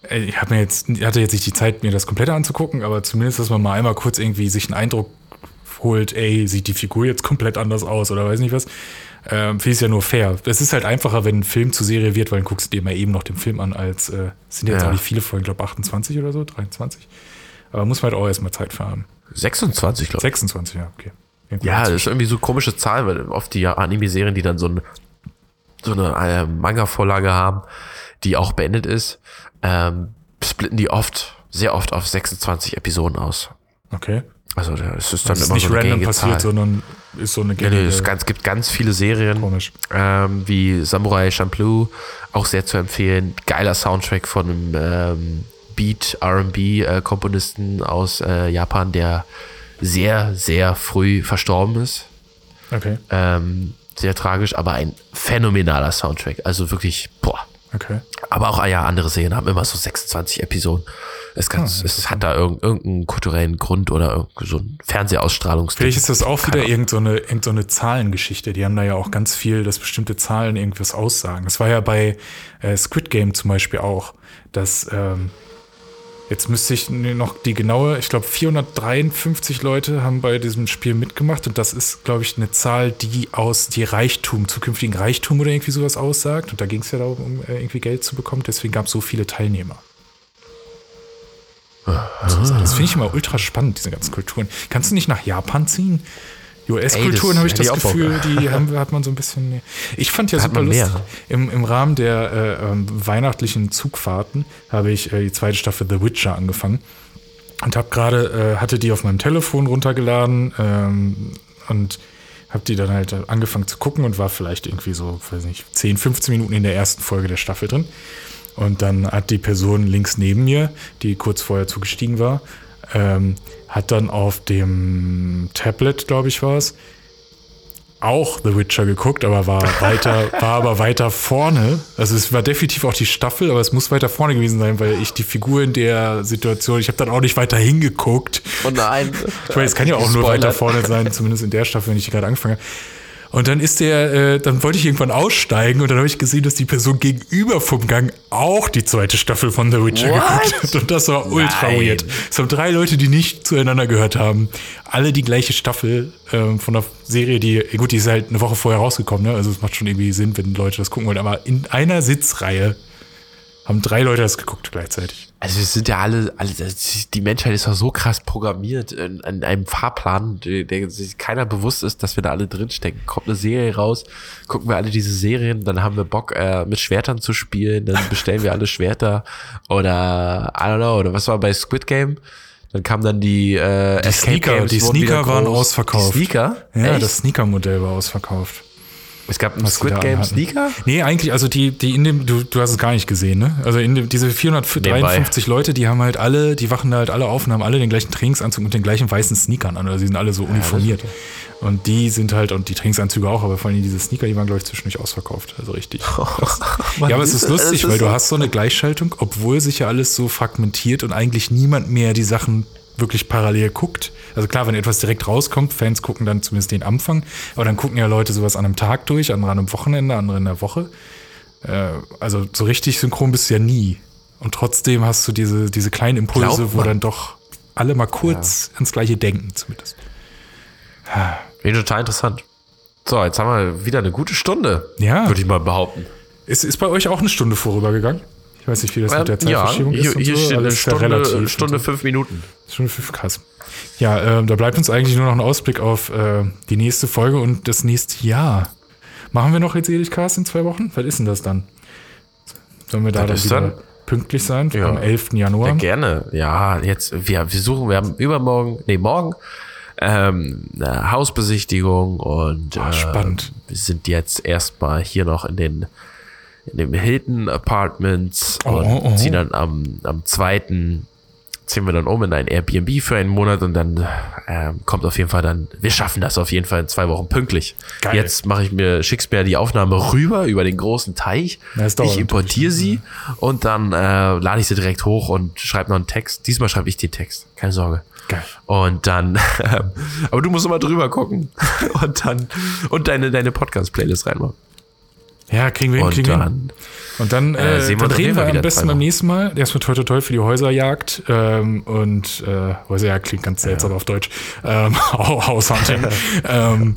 äh, ich habe mir jetzt, hatte jetzt nicht die Zeit, mir das komplette anzugucken, aber zumindest, dass man mal einmal kurz irgendwie sich einen Eindruck holt, ey, sieht die Figur jetzt komplett anders aus oder weiß nicht was. Ähm, Finde ich ja nur fair. Es ist halt einfacher, wenn ein Film zu Serie wird, weil dann guckst du dir mal eben noch den Film an, als äh, es sind jetzt Ja. auch nicht viele Folgen, ich glaube 28 oder so, 23. Aber muss man halt auch erstmal Zeit für haben. 26 glaube ich. 26, ja, okay. Ja, das ist irgendwie so komische Zahlen, weil oft die Anime-Serien, die dann so, ein, so eine äh, Manga-Vorlage haben, die auch beendet ist, ähm, splitten die oft, sehr oft auf 26 Episoden aus. Okay. Also es ist dann Das ist immer nicht so eine random passiert, Zahl. sondern ist so eine Nee, nee, gängige- es ganz, gibt ganz viele Serien, Komisch. ähm, wie Samurai Champloo, auch sehr zu empfehlen. Geiler Soundtrack von einem ähm, Beat R&B äh, Komponisten aus äh, Japan, der sehr, sehr früh verstorben ist. Okay, Ähm, sehr tragisch, aber ein phänomenaler Soundtrack. Also wirklich, boah. Okay. Aber auch ah ja, andere Serien haben immer so 26 Episoden. Es, ganz, es hat da irgend, irgendeinen kulturellen Grund oder so ein Fernsehausstrahlungsding. Vielleicht ist das auch wieder Keine irgend so, eine, irgend so eine Zahlengeschichte. Die haben da ja auch ganz viel, dass bestimmte Zahlen irgendwas aussagen. Das war ja bei äh, Squid Game zum Beispiel auch, dass ähm, jetzt müsste ich noch die genaue, ich glaube 453 Leute haben bei diesem Spiel mitgemacht und das ist, glaube ich, eine Zahl, die aus die Reichtum, zukünftigen Reichtum oder irgendwie sowas aussagt. Und da ging es ja darum, um äh, irgendwie Geld zu bekommen. Deswegen gab es so viele Teilnehmer. Also, das finde ich immer ultra spannend, diese ganzen Kulturen. Kannst du nicht nach Japan ziehen? US-Kulturen habe ich das ich. Gefühl, die haben, hat man so ein bisschen. nee. Ich fand ja Hat super lustig. Im, Im Rahmen der äh, ähm, weihnachtlichen Zugfahrten habe ich äh, die zweite Staffel The Witcher angefangen und habe gerade äh, hatte die auf meinem Telefon runtergeladen ähm, und habe die dann halt angefangen zu gucken und war vielleicht irgendwie so, weiß nicht, 10, 15 Minuten in der ersten Folge der Staffel drin. Und dann hat die Person links neben mir, die kurz vorher zugestiegen war, ähm, hat dann auf dem Tablet, glaube ich, war es, auch The Witcher geguckt, aber war weiter, war aber weiter vorne. Also es war definitiv auch die Staffel, aber es muss weiter vorne gewesen sein, weil ich die Figur in der Situation, ich habe dann auch nicht weiter hingeguckt. Oh nein. Ich meine, es kann ja auch nur weiter vorne sein, zumindest in der Staffel, wenn ich gerade angefangen habe. Und dann ist der, äh, dann wollte ich irgendwann aussteigen und dann habe ich gesehen, dass die Person gegenüber vom Gang auch die zweite Staffel von The Witcher What? geguckt hat. Und das war ultra Nein. weird. Es haben drei Leute, die nicht zueinander gehört haben, alle die gleiche Staffel ähm, von der Serie, die, gut, die ist halt eine Woche vorher rausgekommen, ne? Also es macht schon irgendwie Sinn, wenn Leute das gucken wollen. Aber in einer Sitzreihe haben drei Leute das geguckt gleichzeitig. Also wir sind ja alle, alle die Menschheit ist doch so krass programmiert in, in einem Fahrplan, der, sich keiner bewusst ist, dass wir da alle drinstecken. Kommt eine Serie raus, gucken wir alle diese Serien, dann haben wir Bock, äh, mit Schwertern zu spielen, dann bestellen wir alle Schwerter oder I don't know, oder was war bei Squid Game? Dann kam dann die, äh, Die Escape Sneaker, Games die Sneaker waren ausverkauft. Die Sneaker? Ja, Echt? das Sneaker-Modell war ausverkauft. Es gab ein was sie Squid Game. Sneaker? Nee, eigentlich, also die, die in dem, du, du hast es gar nicht gesehen, ne? Also in dem, diese 453 Leute, die haben halt alle, die wachen da halt alle auf und haben alle den gleichen Trainingsanzug und den gleichen weißen Sneakern an. Also die sind alle so uniformiert. Und die sind halt, und die Trainingsanzüge auch, aber vor allem diese Sneaker, die waren, glaube ich, zwischendurch ausverkauft. Also richtig. krass. ja, aber es ist lustig, weil du hast so eine Gleichschaltung, obwohl sich ja alles so fragmentiert und eigentlich niemand mehr die Sachen wirklich parallel guckt. Also klar, wenn etwas direkt rauskommt, Fans gucken dann zumindest den Anfang, aber dann gucken ja Leute sowas an einem Tag durch, andere an einem Wochenende, andere in der Woche. Äh, also so richtig synchron bist du ja nie. Und trotzdem hast du diese, diese kleinen Impulse, wo dann doch alle mal kurz ins gleiche denken zumindest. Nee, total interessant. So, jetzt haben wir wieder eine gute Stunde. Ja. Würde ich mal behaupten. Ist, ist bei euch auch eine Stunde vorübergegangen? Ich weiß nicht, wie das mit der Ähm, ja, Zeitverschiebung hier, ist. und hier so. steht eine ja Stunde, relativ Stunde fünf Minuten. Stunde fünf, krass. Ja, ähm, da bleibt uns eigentlich nur noch ein Ausblick auf äh, die nächste Folge und das nächste Jahr. Machen wir noch jetzt Cast in zwei Wochen? Was ist denn das dann? Sollen wir da Was dann dann? pünktlich sein? Ja. Am 11. Januar? Ja, gerne. Ja, jetzt, wir, wir suchen, wir haben übermorgen, nee, morgen, ähm, eine Hausbesichtigung und äh, spannend. wir sind jetzt erstmal hier noch in den in dem Hilton Apartments Oh, und oh, oh. ziehen dann am, am zweiten ziehen wir dann um in ein Airbnb für einen Monat und dann ähm, kommt auf jeden Fall dann, wir schaffen das auf jeden Fall in zwei Wochen pünktlich. Geil. Jetzt mache ich mir, schickst mir die Aufnahme rüber über den großen Teich. Ich importiere sie und dann äh, lade ich sie direkt hoch und schreibe noch einen Text. Diesmal schreibe ich den Text, keine Sorge. Geil. Und dann, ähm, aber du musst immer drüber gucken und dann und deine deine Podcast-Playlist reinmachen. Ja, kriegen wir hin, Und kriegen wir hin. dann Und dann, äh, äh, sehen wir dann jeden reden wir am besten beim nächsten Mal. Erstmal toi toi toi für die Häuserjagd. Ähm, und äh, Häuserjagd klingt ganz seltsam auf Deutsch. Ähm, Haushunting. ähm,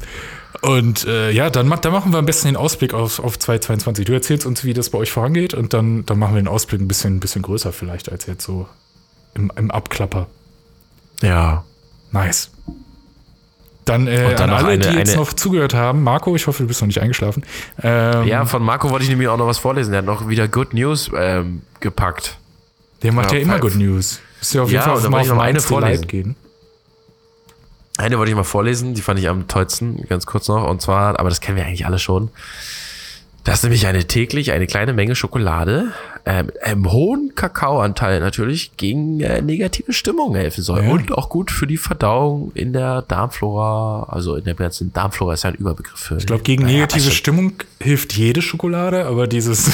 und äh, ja, dann, dann machen wir am besten den Ausblick auf, auf 2022. Du erzählst uns, wie das bei euch vorangeht und dann, dann machen wir den Ausblick ein bisschen, ein bisschen größer vielleicht als jetzt so im, im Abklapper. ja, Nice. Dann, äh, Und dann an alle, eine- die jetzt eine- noch zugehört haben. Marco, ich hoffe, du bist noch nicht eingeschlafen. Ähm, ja, von Marco wollte ich nämlich auch noch was vorlesen. Der hat noch wieder Good News ähm, gepackt. Der macht ja, Ja, immer Good News. Ist ja auf jeden Ja, Fall und auf mal auf noch eine vorlesen. gehen. Eine wollte ich mal vorlesen, die fand ich am tollsten, ganz kurz noch. Und zwar, aber das kennen wir eigentlich alle schon. Das ist nämlich eine täglich eine kleine Menge Schokolade, ähm, einem hohen Kakaoanteil natürlich, gegen äh, negative Stimmung helfen soll. Ja. Und auch gut für die Verdauung in der Darmflora, also in der ganzen Darmflora ist ja ein Überbegriff für. Ich glaube, gegen negative Stimmung hilft jede Schokolade, aber dieses,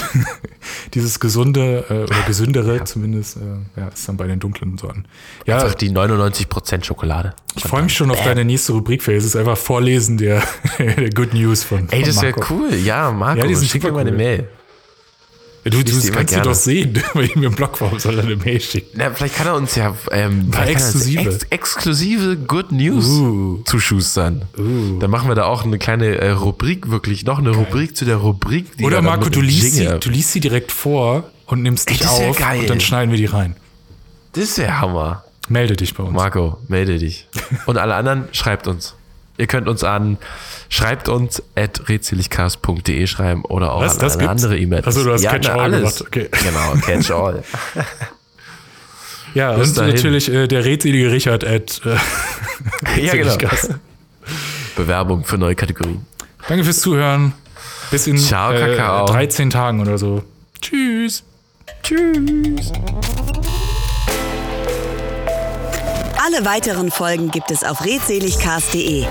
dieses gesunde äh, oder gesündere zumindest, äh, ja, ist dann bei den dunklen Sorten. Ja, Einfach die 99% Schokolade. ich freue mich schon auf deine nächste Rubrik, Phil. Es ist einfach Vorlesen der, der Good News von, Ey, von das wäre cool. Ja, Marco, Ja, schick mir super mal eine cool. Mail. Ja, Du, du immer kannst gerne. doch sehen, weil ich mir im Blog warum soll er eine Mail schicken? Na, vielleicht kann er uns ja ähm, exklusive. Ex exklusive Good News Uh. zuschustern. Dann machen wir da auch eine kleine äh, Rubrik, wirklich noch eine Rubrik zu der Rubrik. die Oder Marco, du liest, sie, du liest sie direkt vor und nimmst Ey, dich das auf geil. und dann schneiden wir die rein. Das wäre Hammer. Melde dich bei uns. Marco, melde dich. Und alle anderen, schreibt uns. Ihr könnt uns an, schreibt uns at redseligcast.de schreiben oder auch Was, an das eine gibt's? andere E-Mail. Achso, du hast ja, Catch na, All alles. gemacht, okay. Genau, Catch All. Ja, Bis und dahin. natürlich äh, der redselige Richard at äh, ja, genau. Redseligcast. Bewerbung für neue Kategorien. Danke fürs Zuhören. Bis in Ciao, äh, Kakao. 13 Tagen oder so. Tschüss. Tschüss. Alle weiteren Folgen gibt es auf redseligcast.de.